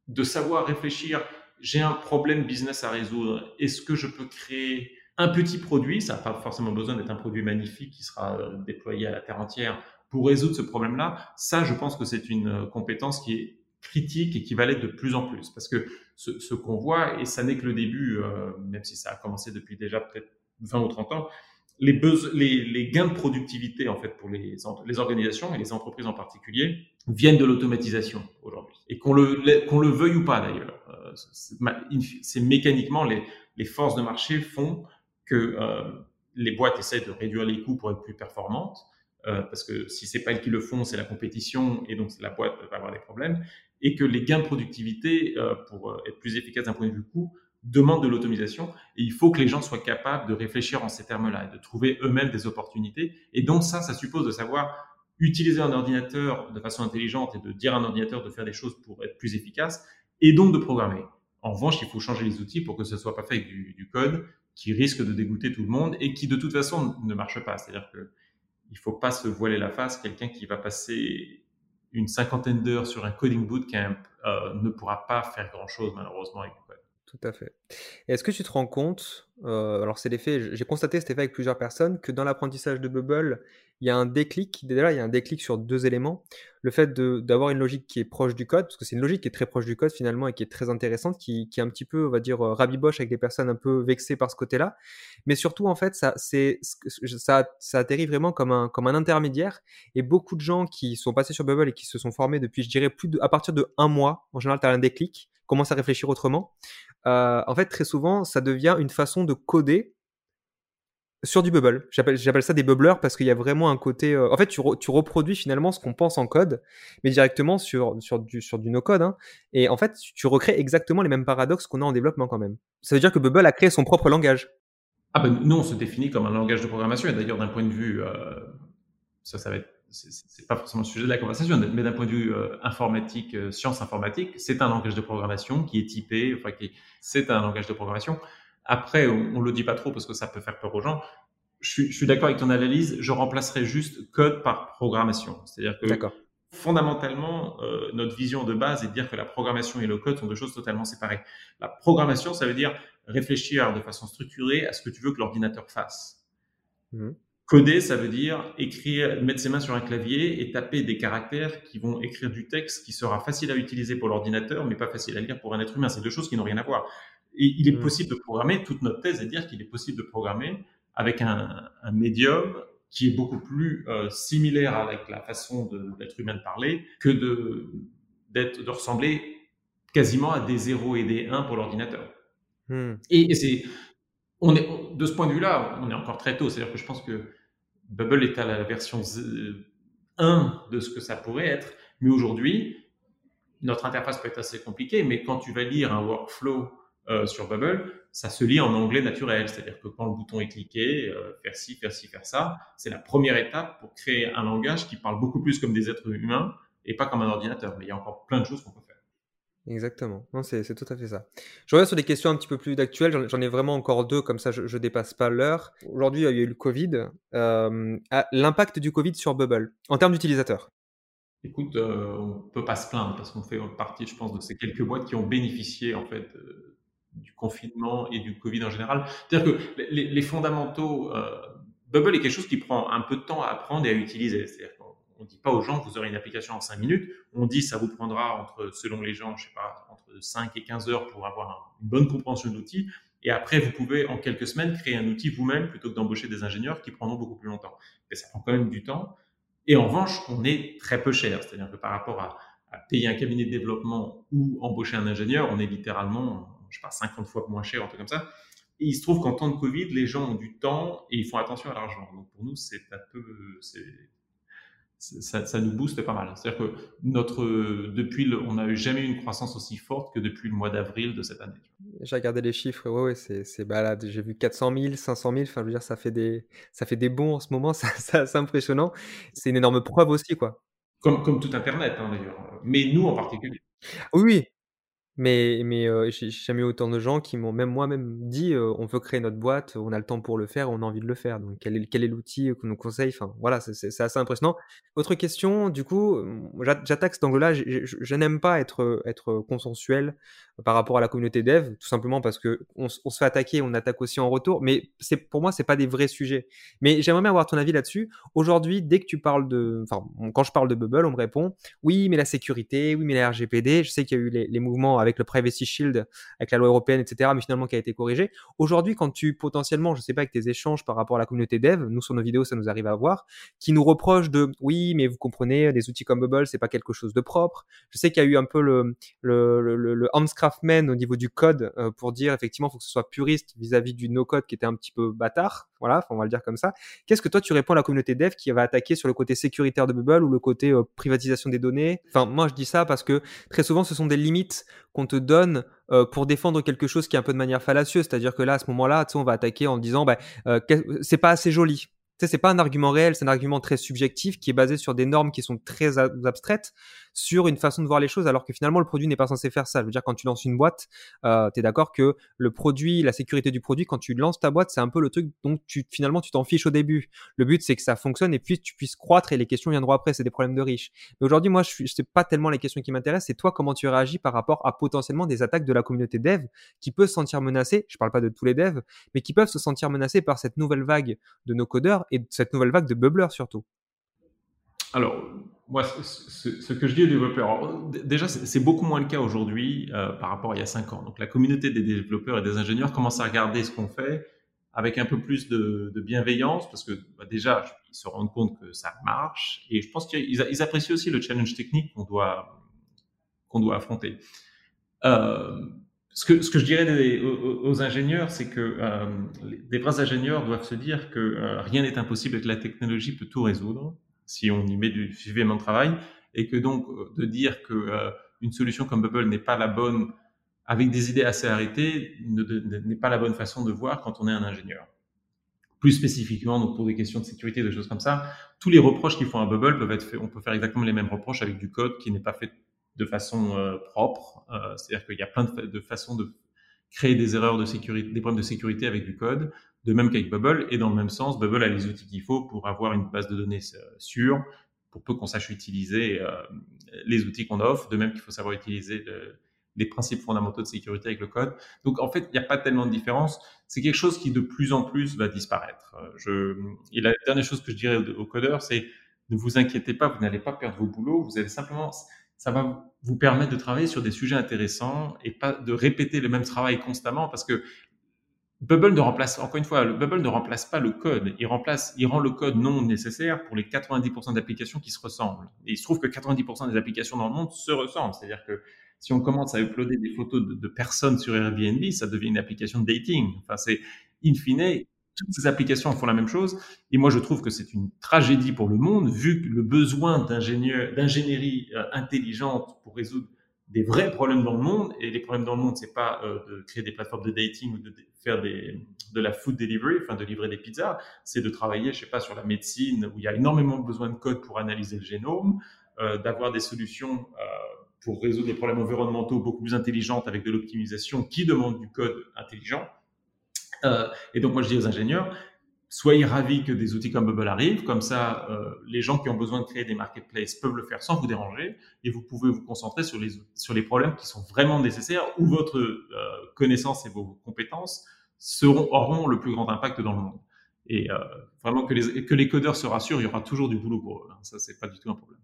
de savoir réfléchir. J'ai un problème business à résoudre. Est-ce que je peux créer un petit produit Ça n'a pas forcément besoin d'être un produit magnifique qui sera euh, déployé à la terre entière pour résoudre ce problème-là. Ça, je pense que c'est une euh, compétence qui est critique et qui va l'être de plus en plus. Parce que ce, qu'on voit, et ça n'est que le début, euh, même si ça a commencé depuis déjà peut-être 20 ou 30 ans, les, gains de productivité en fait pour les, organisations et les entreprises en particulier viennent de l'automatisation aujourd'hui. Et qu'on le, veuille ou pas d'ailleurs, euh, c'est mécaniquement les, forces de marché font que euh, les boîtes essaient de réduire les coûts pour être plus performantes. Parce que si c'est pas elles qui le font, c'est la compétition et donc la boîte va avoir des problèmes et que les gains de productivité, euh, pour euh, être plus efficace d'un point de vue coût, demandent de l'automatisation. Et il faut que les gens soient capables de réfléchir en ces termes-là et de trouver eux-mêmes des opportunités. Et donc ça, ça suppose de savoir utiliser un ordinateur de façon intelligente et de dire à un ordinateur de faire des choses pour être plus efficace et donc de programmer. En revanche, il faut changer les outils pour que ce soit pas fait avec du, du code qui risque de dégoûter tout le monde et qui de toute façon ne marche pas. C'est-à-dire que il faut pas se voiler la face. Quelqu'un qui va passer une cinquantaine d'heures sur un coding bootcamp euh, ne pourra pas faire grand-chose malheureusement avec le code. Tout à fait. Est-ce que tu te rends compte, euh, alors c'est l'effet, j'ai constaté cet effet avec plusieurs personnes, que dans l'apprentissage de Bubble, il y a un déclic, déjà il y a un déclic sur deux éléments. Le fait d'avoir une logique qui est proche du code, parce que c'est une logique qui est très proche du code finalement et qui est très intéressante, qui, qui est un petit peu, on va dire, euh, rabiboche avec des personnes un peu vexées par ce côté-là. Mais surtout, en fait, ça, ça, ça atterrit vraiment comme un, comme un intermédiaire. Et beaucoup de gens qui sont passés sur Bubble et qui se sont formés depuis, je dirais, plus de, à partir de un mois, en général, tu as un déclic, commence à réfléchir autrement. Euh, en fait, très souvent, ça devient une façon de coder sur du bubble. J'appelle ça des bubblers parce qu'il y a vraiment un côté. Euh, en fait, tu, reproduis finalement ce qu'on pense en code, mais directement sur, sur du, sur du no-code. Hein. Et en fait, tu recrées exactement les mêmes paradoxes qu'on a en développement quand même. Ça veut dire que Bubble a créé son propre langage. Ah ben, nous, on se définit comme un langage de programmation. Et d'ailleurs, d'un point de vue. Euh, ça, ça va être. C'est pas forcément le sujet de la conversation, mais d'un point de vue euh, informatique, science informatique, c'est un langage de programmation qui est typé, enfin, qui c'est un langage de programmation. Après, on, ne le dit pas trop parce que ça peut faire peur aux gens. Je suis, d'accord avec ton analyse. Je remplacerai juste code par programmation. C'est-à-dire que fondamentalement, euh, notre vision de base est de dire que la programmation et le code sont deux choses totalement séparées. La programmation, ça veut dire réfléchir de façon structurée à ce que tu veux que l'ordinateur fasse. Mmh. Coder, ça veut dire écrire, mettre ses mains sur un clavier et taper des caractères qui vont écrire du texte qui sera facile à utiliser pour l'ordinateur, mais pas facile à lire pour un être humain. C'est deux choses qui n'ont rien à voir. Et il est mm. possible de programmer, toute notre thèse est de dire qu'il est possible de programmer avec un, un médium qui est beaucoup plus euh, similaire avec la façon de l'être humain de parler que de, d'être, de ressembler quasiment à des 0 et des 1 pour l'ordinateur. Mm. Et, c'est, on est, de ce point de vue-là, on est encore très tôt. C'est-à-dire que je pense que Bubble est à la version 1 de ce que ça pourrait être. Mais aujourd'hui, notre interface peut être assez compliquée, mais quand tu vas lire un workflow euh, sur Bubble, ça se lit en anglais naturel. C'est-à-dire que quand le bouton est cliqué, euh, faire ci, faire ci, faire ça, c'est la première étape pour créer un langage qui parle beaucoup plus comme des êtres humains et pas comme un ordinateur. Mais il y a encore plein de choses qu'on peut faire. Exactement. Non, c'est, tout à fait ça. Je reviens sur des questions un petit peu plus d'actuelles. J'en, ai vraiment encore deux, comme ça je, ne dépasse pas l'heure. Aujourd'hui, il y a eu le Covid. Euh, l'impact du Covid sur Bubble en termes d'utilisateurs. Écoute, on peut pas se plaindre parce qu'on fait partie, je pense, de ces quelques boîtes qui ont bénéficié en fait du confinement et du Covid en général. C'est-à-dire que les, fondamentaux, euh, Bubble est quelque chose qui prend un peu de temps à apprendre et à utiliser. C'est-à-dire qu'on ne dit pas aux gens, vous aurez une application en 5 minutes. On dit, ça vous prendra entre, selon les gens, je sais pas, entre 5 et 15 heures pour avoir une bonne compréhension de l'outil. Et après, vous pouvez, en quelques semaines, créer un outil vous-même plutôt que d'embaucher des ingénieurs qui prendront beaucoup plus longtemps. Mais ça prend quand même du temps. Et en revanche, on est très peu cher. C'est-à-dire que par rapport à, à payer un cabinet de développement ou embaucher un ingénieur, on est littéralement je sais pas, 50 fois moins cher, un truc comme ça. Et il se trouve qu'en temps de Covid, les gens ont du temps et ils font attention à l'argent. Donc pour nous, c'est un peu, ça, ça, nous booste pas mal. C'est-à-dire que notre, depuis, le, on n'a jamais eu une croissance aussi forte que depuis le mois d'avril de cette année. J'ai regardé les chiffres, ouais, ouais c'est balade. J'ai vu 400 000, 500 000. Enfin, je veux dire, ça fait des, ça fait des bons en ce moment. C'est impressionnant. C'est une énorme preuve aussi, quoi. Comme, comme tout Internet, hein, d'ailleurs. Mais nous en particulier. Oui, mais, mais euh, j'ai jamais eu autant de gens qui m'ont, même moi-même, dit euh, on veut créer notre boîte, on a le temps pour le faire, on a envie de le faire. Donc, quel est, quel est l'outil qu'on nous conseille? Enfin, voilà, c'est assez impressionnant. Autre question, du coup, j'attaque cet angle-là. Je, je n'aime pas être, être consensuel par rapport à la communauté dev, tout simplement parce que on, se fait attaquer, on attaque aussi en retour. Mais c'est pour moi, c'est pas des vrais sujets. Mais j'aimerais bien avoir ton avis là-dessus. Aujourd'hui, dès que tu parles de, enfin, quand je parle de Bubble, on me répond oui, mais la sécurité, oui, mais la RGPD. Je sais qu'il y a eu les, les, mouvements avec le Privacy Shield, avec la loi européenne, etc. Mais finalement, qui a été corrigé. Aujourd'hui, quand tu potentiellement, je sais pas, avec tes échanges par rapport à la communauté dev, nous sur nos vidéos, ça nous arrive à voir, qui nous reprochent de oui, mais vous comprenez, des outils comme Bubble, c'est pas quelque chose de propre. Je sais qu'il y a eu un peu le le le, au niveau du code euh, pour dire effectivement, faut que ce soit puriste vis-à-vis du no-code qui était un petit peu bâtard. Voilà, on va le dire comme ça. Qu'est-ce que toi tu réponds à la communauté dev qui va attaquer sur le côté sécuritaire de Bubble ou le côté euh, privatisation des données? Enfin, moi je dis ça parce que très souvent ce sont des limites qu'on te donne euh, pour défendre quelque chose qui est un peu de manière fallacieuse. C'est-à-dire que là, à ce moment-là, on va attaquer en disant, bah, c'est pas assez joli sais, c'est pas un argument réel, c'est un argument très subjectif qui est basé sur des normes qui sont très abstraites, sur une façon de voir les choses, alors que finalement le produit n'est pas censé faire ça. Je veux dire, quand tu lances une boîte, euh, tu es d'accord que le produit, la sécurité du produit, quand tu lances ta boîte, c'est un peu le truc dont tu finalement tu t'en fiches au début. Le but c'est que ça fonctionne et puis tu puisses croître et les questions viendront après. C'est des problèmes de riches. Mais aujourd'hui, moi, je suis, c'est pas tellement les questions qui m'intéressent, c'est toi comment tu réagis par rapport à potentiellement des attaques de la communauté dev qui peut se sentir menacée. Je parle pas de tous les devs, mais qui peuvent se sentir menacés par cette nouvelle vague de nos codeurs et cette nouvelle vague de bubblers surtout Alors, moi, ce, que je dis aux développeurs, déjà, c'est beaucoup moins le cas aujourd'hui euh, par rapport à il y a cinq ans. Donc, la communauté des développeurs et des ingénieurs commence à regarder ce qu'on fait avec un peu plus de, bienveillance parce que bah, déjà, ils se rendent compte que ça marche et je pense qu'ils apprécient aussi le challenge technique qu'on doit, qu'on doit affronter. Euh, ce que, ce que je dirais aux, ingénieurs, c'est que euh, les vrais ingénieurs doivent se dire que euh, rien n'est impossible et que la technologie peut tout résoudre si on y met du suffisamment de travail, et que donc euh, de dire que euh, une solution comme Bubble n'est pas la bonne avec des idées assez arrêtées n'est pas la bonne façon de voir quand on est un ingénieur. Plus spécifiquement, donc pour des questions de sécurité, des choses comme ça, tous les reproches qu'ils font à Bubble peuvent être faits. On peut faire exactement les mêmes reproches avec du code qui n'est pas fait de façon euh, propre. Euh, c'est-à-dire qu'il y a plein de, façons de créer des erreurs de sécurité, des problèmes de sécurité avec du code, de même qu'avec Bubble. Et dans le même sens, Bubble a les outils qu'il faut pour avoir une base de données euh, sûre, pour peu qu'on sache utiliser les outils qu'on offre. De même qu'il faut savoir utiliser les principes fondamentaux de sécurité avec le code. Donc en fait, il n'y a pas tellement de différence. C'est quelque chose qui de plus en plus va disparaître. Je... Et la dernière chose que je dirais aux codeurs, c'est ne vous inquiétez pas, vous n'allez pas perdre vos boulots. Vous allez simplement ça va vous permettre de travailler sur des sujets intéressants et pas de répéter le même travail constamment parce que Bubble ne remplace, encore une fois, le Bubble ne remplace pas le code. Il remplace, il rend le code non nécessaire pour les 90% d'applications qui se ressemblent. Et il se trouve que 90% des applications dans le monde se ressemblent. C'est-à-dire que si on commence à uploader des photos de, personnes sur Airbnb, ça devient une application de dating. Enfin, c'est, in fine, toutes ces applications font la même chose. Et moi, je trouve que c'est une tragédie pour le monde, vu que le besoin d'ingénierie euh, intelligente pour résoudre des vrais problèmes dans le monde, et les problèmes dans le monde, c'est pas euh, de créer des plateformes de dating ou de, faire des, de la food delivery, enfin de livrer des pizzas, c'est de travailler, je sais pas, sur la médecine, où il y a énormément besoin de code pour analyser le génome, euh, d'avoir des solutions pour résoudre des problèmes environnementaux beaucoup plus intelligentes avec de l'optimisation qui demande du code intelligent. Euh, et donc moi je dis aux ingénieurs, soyez ravis que des outils comme Bubble arrivent, comme ça euh, les gens qui ont besoin de créer des marketplaces peuvent le faire sans vous déranger, et vous pouvez vous concentrer sur les, sur les problèmes qui sont vraiment nécessaires, où votre euh, connaissance et vos compétences seront, auront le plus grand impact dans le monde. Et vraiment que les, que les codeurs se rassurent, il y aura toujours du boulot pour eux. Hein. Ça, c'est pas du tout un problème.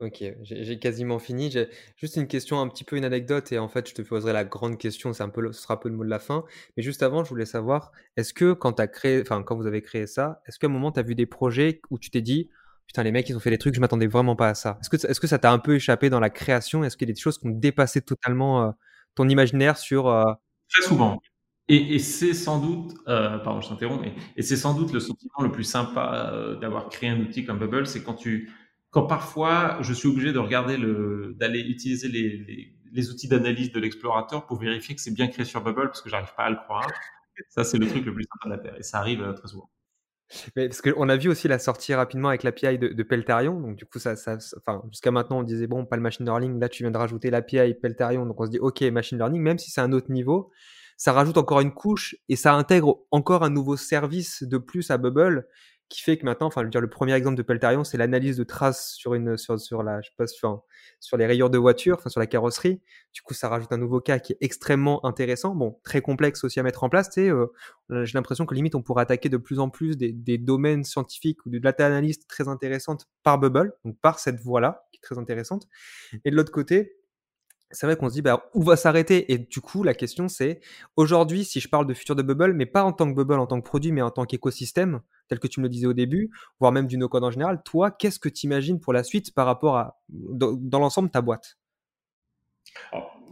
Ok, j'ai quasiment fini. J'ai juste une question, un petit peu une anecdote, et en fait, je te poserai la grande question. C'est un peu, ce sera un peu le mot de la fin. Mais juste avant, je voulais savoir, est-ce que quand as créé, enfin, quand vous avez créé ça, est-ce qu'à un moment, tu as vu des projets où tu t'es dit, putain, les mecs, ils ont fait des trucs, je m'attendais vraiment pas à ça? Est-ce que, est-ce que ça t'a un peu échappé dans la création? Est-ce qu'il y a des choses qui ont dépassé totalement euh, ton imaginaire sur euh, Très souvent. Et, c'est sans doute, euh, pardon, je t'interromps, mais et c'est sans doute le sentiment le plus sympa d'avoir créé un outil comme Bubble, c'est quand tu quand parfois je suis obligé de regarder le, d'aller utiliser les, outils d'analyse de l'explorateur pour vérifier que c'est bien créé sur Bubble parce que j'arrive pas à le croire. Ça, c'est le truc le plus simple de la et ça arrive euh, très souvent. Parce qu'on a vu aussi la sortie rapidement avec l'API de, de Peltarion. Donc, du coup, ça, ça jusqu'à maintenant, on disait, bon, pas le machine learning. Là, tu viens de rajouter l'API Peltarion. Donc, on se dit, OK, machine learning, même si c'est un autre niveau, ça rajoute encore une couche et ça intègre encore un nouveau service de plus à Bubble qui fait que maintenant, enfin, je veux dire, le premier exemple de Peltarion, c'est l'analyse de traces sur une, sur, la, je sais pas, sur, sur les rayures de voiture, enfin, sur la carrosserie. Du coup, ça rajoute un nouveau cas qui est extrêmement intéressant. Bon, très complexe aussi à mettre en place. Sais, euh, j'ai l'impression que limite, on pourrait attaquer de plus en plus des, domaines scientifiques ou de data analyse très intéressantes par Bubble, donc par cette voie-là, qui est très intéressante. Et de l'autre côté, c'est vrai qu'on se dit bah, où va s'arrêter? Et du coup la question c'est aujourd'hui si je parle de futur de Bubble mais pas en tant que Bubble en tant que produit mais en tant qu'écosystème tel que tu me le disais au début voire même du no-code en général toi qu'est-ce que tu imagines pour la suite par rapport à dans, l'ensemble ta boîte?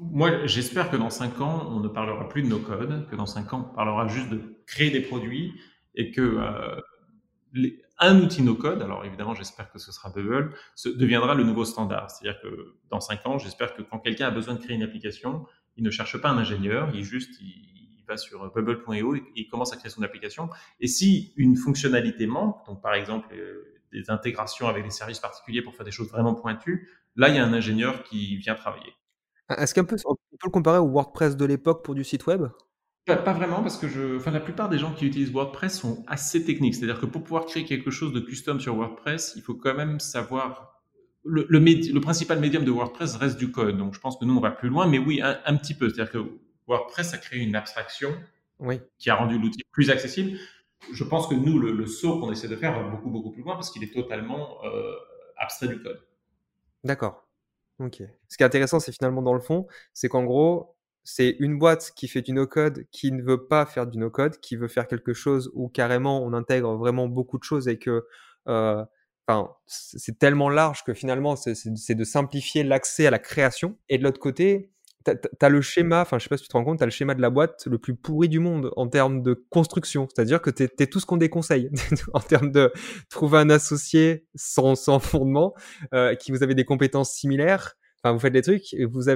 Moi j'espère que dans 5 ans on ne parlera plus de no-code que dans 5 ans on parlera juste de créer des produits et que euh, les, un outil no-code, alors évidemment j'espère que ce sera Bubble, ce deviendra le nouveau standard. C'est-à-dire que dans cinq ans, j'espère que quand quelqu'un a besoin de créer une application, il ne cherche pas un ingénieur, il juste il va sur bubble.io et il commence à créer son application. Et si une fonctionnalité manque, donc par exemple des intégrations avec des services particuliers pour faire des choses vraiment pointues, là il y a un ingénieur qui vient travailler. Est-ce qu'on peut, peut le comparer au WordPress de l'époque pour du site web? Pas, vraiment, parce que je, enfin, la plupart des gens qui utilisent WordPress sont assez techniques. C'est-à-dire que pour pouvoir créer quelque chose de custom sur WordPress, il faut quand même savoir. Le, le, le principal médium de WordPress reste du code. Donc, je pense que nous, on va plus loin, mais oui, un, petit peu. C'est-à-dire que WordPress a créé une abstraction oui. qui a rendu l'outil plus accessible. Je pense que nous, le, saut qu'on essaie de faire va beaucoup, beaucoup plus loin parce qu'il est totalement euh, abstrait du code. D'accord. Ok. Ce qui est intéressant, c'est finalement dans le fond, c'est qu'en gros, c'est une boîte qui fait du no-code, qui ne veut pas faire du no-code, qui veut faire quelque chose où carrément on intègre vraiment beaucoup de choses et que euh, enfin, c'est tellement large que finalement c'est de simplifier l'accès à la création. Et de l'autre côté, tu as, le schéma, enfin je sais pas si tu te rends compte, tu as le schéma de la boîte le plus pourri du monde en termes de construction. C'est-à-dire que tu es, tout ce qu'on déconseille en termes de trouver un associé sans, sans fondement, euh, qui vous avez des compétences similaires, vous faites des trucs vous, vous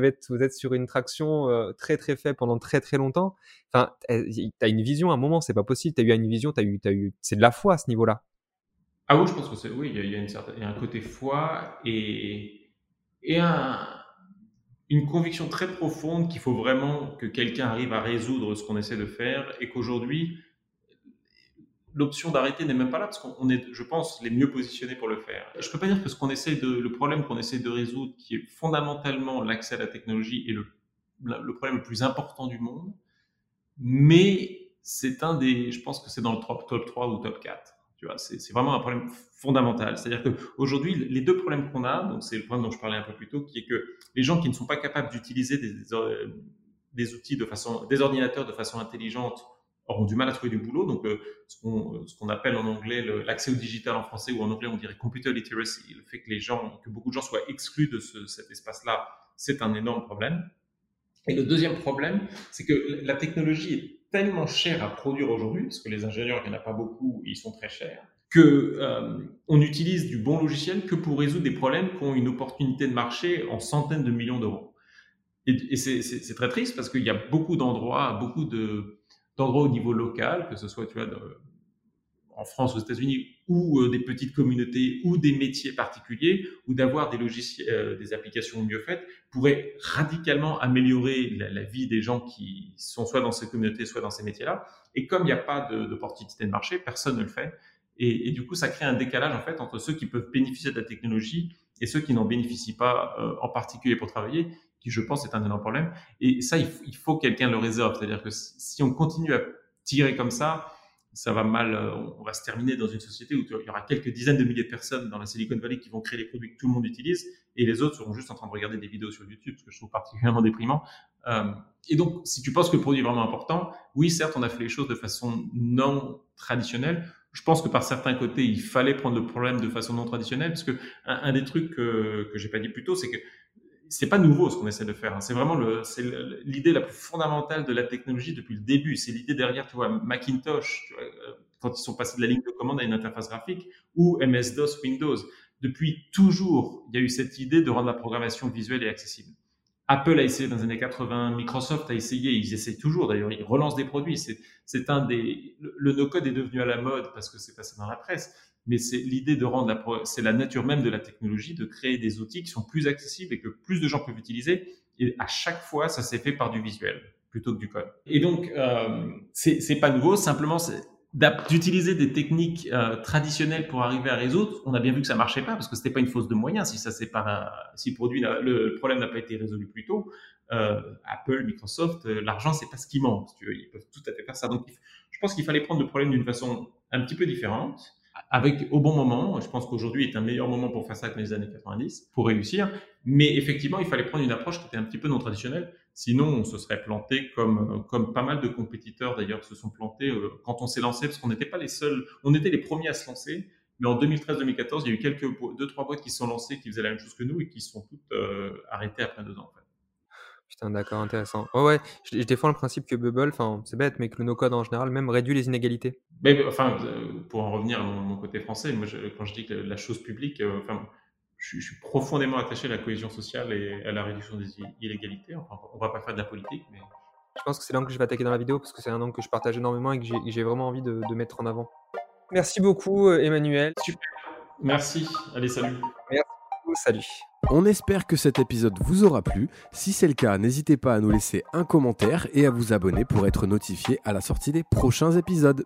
êtes sur une traction euh, très très faible pendant très très longtemps. Enfin, tu as une vision à un moment, c'est pas possible. Tu as eu une vision, as eu, eu, c'est de la foi à ce niveau-là. Ah oui, je pense que c'est, oui, il y, a, une un côté foi et, et un, une conviction très profonde qu'il faut vraiment que quelqu'un arrive à résoudre ce qu'on essaie de faire et qu'aujourd'hui, l'option d'arrêter n'est même pas là parce qu'on est, je pense, les mieux positionnés pour le faire. Je peux pas dire que ce qu'on essaie de, le problème qu'on essaie de résoudre, qui est fondamentalement l'accès à la technologie, est le, problème le plus important du monde, mais c'est un des, je pense que c'est dans le top, top 3 ou top 4. Tu vois, c'est vraiment un problème fondamental. C'est-à-dire qu'aujourd'hui, les deux problèmes qu'on a, donc c'est le point dont je parlais un peu plus tôt, qui est que les gens qui ne sont pas capables d'utiliser des, des outils de façon, des ordinateurs de façon intelligente auront du mal à trouver du boulot. Donc, euh, ce qu'on appelle en anglais l'accès au digital en français ou en anglais on dirait computer literacy, le fait que les gens, que beaucoup de gens soient exclus de ce, cet espace-là, c'est un énorme problème. Et le deuxième problème, c'est que la technologie est tellement chère à produire aujourd'hui, parce que les ingénieurs, il n'y en a pas beaucoup, ils sont très chers, que euh, on utilise du bon logiciel que pour résoudre des problèmes qui ont une opportunité de marché en centaines de millions d'euros. Et, et c'est très triste parce qu'il y a beaucoup d'endroits, beaucoup de d'endroits au niveau local, que ce soit tu vois, en France, aux États-Unis, ou euh, des petites communautés, ou des métiers particuliers, ou d'avoir des logiciels, euh, des applications mieux faites, pourrait radicalement améliorer la, vie des gens qui sont soit dans ces communautés, soit dans ces métiers-là. Et comme il n'y a pas d'opportunité de, de marché, personne ne le fait. Et, du coup, ça crée un décalage en fait entre ceux qui peuvent bénéficier de la technologie et ceux qui n'en bénéficient pas, euh, en particulier pour travailler, qui je pense est un énorme problème. Et ça, il, faut quelqu'un le résolve. C'est-à-dire que si on continue à tirer comme ça, ça va mal, euh, on va se terminer dans une société où il y aura quelques dizaines de milliers de personnes dans la Silicon Valley qui vont créer les produits que tout le monde utilise et les autres seront juste en train de regarder des vidéos sur YouTube, ce que je trouve particulièrement déprimant. Euh, et donc, si tu penses que le produit est vraiment important, oui, certes, on a fait les choses de façon non traditionnelle. Je pense que par certains côtés, il fallait prendre le problème de façon non traditionnelle, parce que un, des trucs que, que j'ai pas dit plus tôt, c'est que c'est pas nouveau ce qu'on essaie de faire. Hein. C'est vraiment le, c'est l'idée la plus fondamentale de la technologie depuis le début. C'est l'idée derrière, tu vois, Macintosh, tu vois, euh, quand ils sont passés de la ligne de commande à une interface graphique, ou MS-DOS Windows. Depuis toujours, il y a eu cette idée de rendre la programmation visuelle et accessible. Apple a essayé dans les années 80, Microsoft a essayé, ils essaient toujours d'ailleurs, ils relancent des produits. C'est, c'est un des, le no-code est devenu à la mode parce que c'est passé dans la presse mais c'est l'idée de rendre la, c'est la nature même de la technologie de créer des outils qui sont plus accessibles et que plus de gens peuvent utiliser. Et à chaque fois, ça s'est fait par du visuel plutôt que du code. Et donc, euh, c'est, pas nouveau. Simplement, d'utiliser des techniques euh, traditionnelles pour arriver à résoudre. On a bien vu que ça marchait pas parce que c'était pas une fausse de moyens. Si ça c'est pas, si le produit, le problème n'a pas été résolu plus tôt, euh, Apple, Microsoft, euh, l'argent c'est pas ce qui manque. Tu Ils peuvent tout à fait faire ça. Donc, je pense qu'il fallait prendre le problème d'une façon un petit peu différente avec au bon moment. Je pense qu'aujourd'hui est un meilleur moment pour faire ça que les années 90 pour réussir. Mais effectivement, il fallait prendre une approche qui était un petit peu non traditionnelle. Sinon, on se serait planté comme comme pas mal de compétiteurs d'ailleurs se sont plantés euh, quand on s'est lancé parce qu'on n'était pas les seuls. On était les premiers à se lancer. Mais en 2013-2014, il y a eu quelques deux trois boîtes qui sont lancées qui faisaient la même chose que nous et qui sont toutes euh, arrêtées après deux ans. Putain, d'accord, intéressant. Ouais, ouais, je, défends le principe que Bubble, enfin, c'est bête, mais que le no-code en général même réduit les inégalités. Mais, enfin, euh, pour en revenir à mon, côté français, moi, quand je dis que la chose publique, euh, enfin, je, suis profondément attaché à la cohésion sociale et à la réduction des inégalités. Enfin, on va pas faire de la politique, mais Je pense que c'est l'angle que je vais attaquer dans la vidéo parce que c'est un angle que je partage énormément et que j'ai vraiment envie de, de, mettre en avant. Merci beaucoup, Emmanuel. Super. Merci. Allez, salut. Merci beaucoup. Salut. On espère que cet épisode vous aura plu. Si c'est le cas, n'hésitez pas à nous laisser un commentaire et à vous abonner pour être notifié à la sortie des prochains épisodes.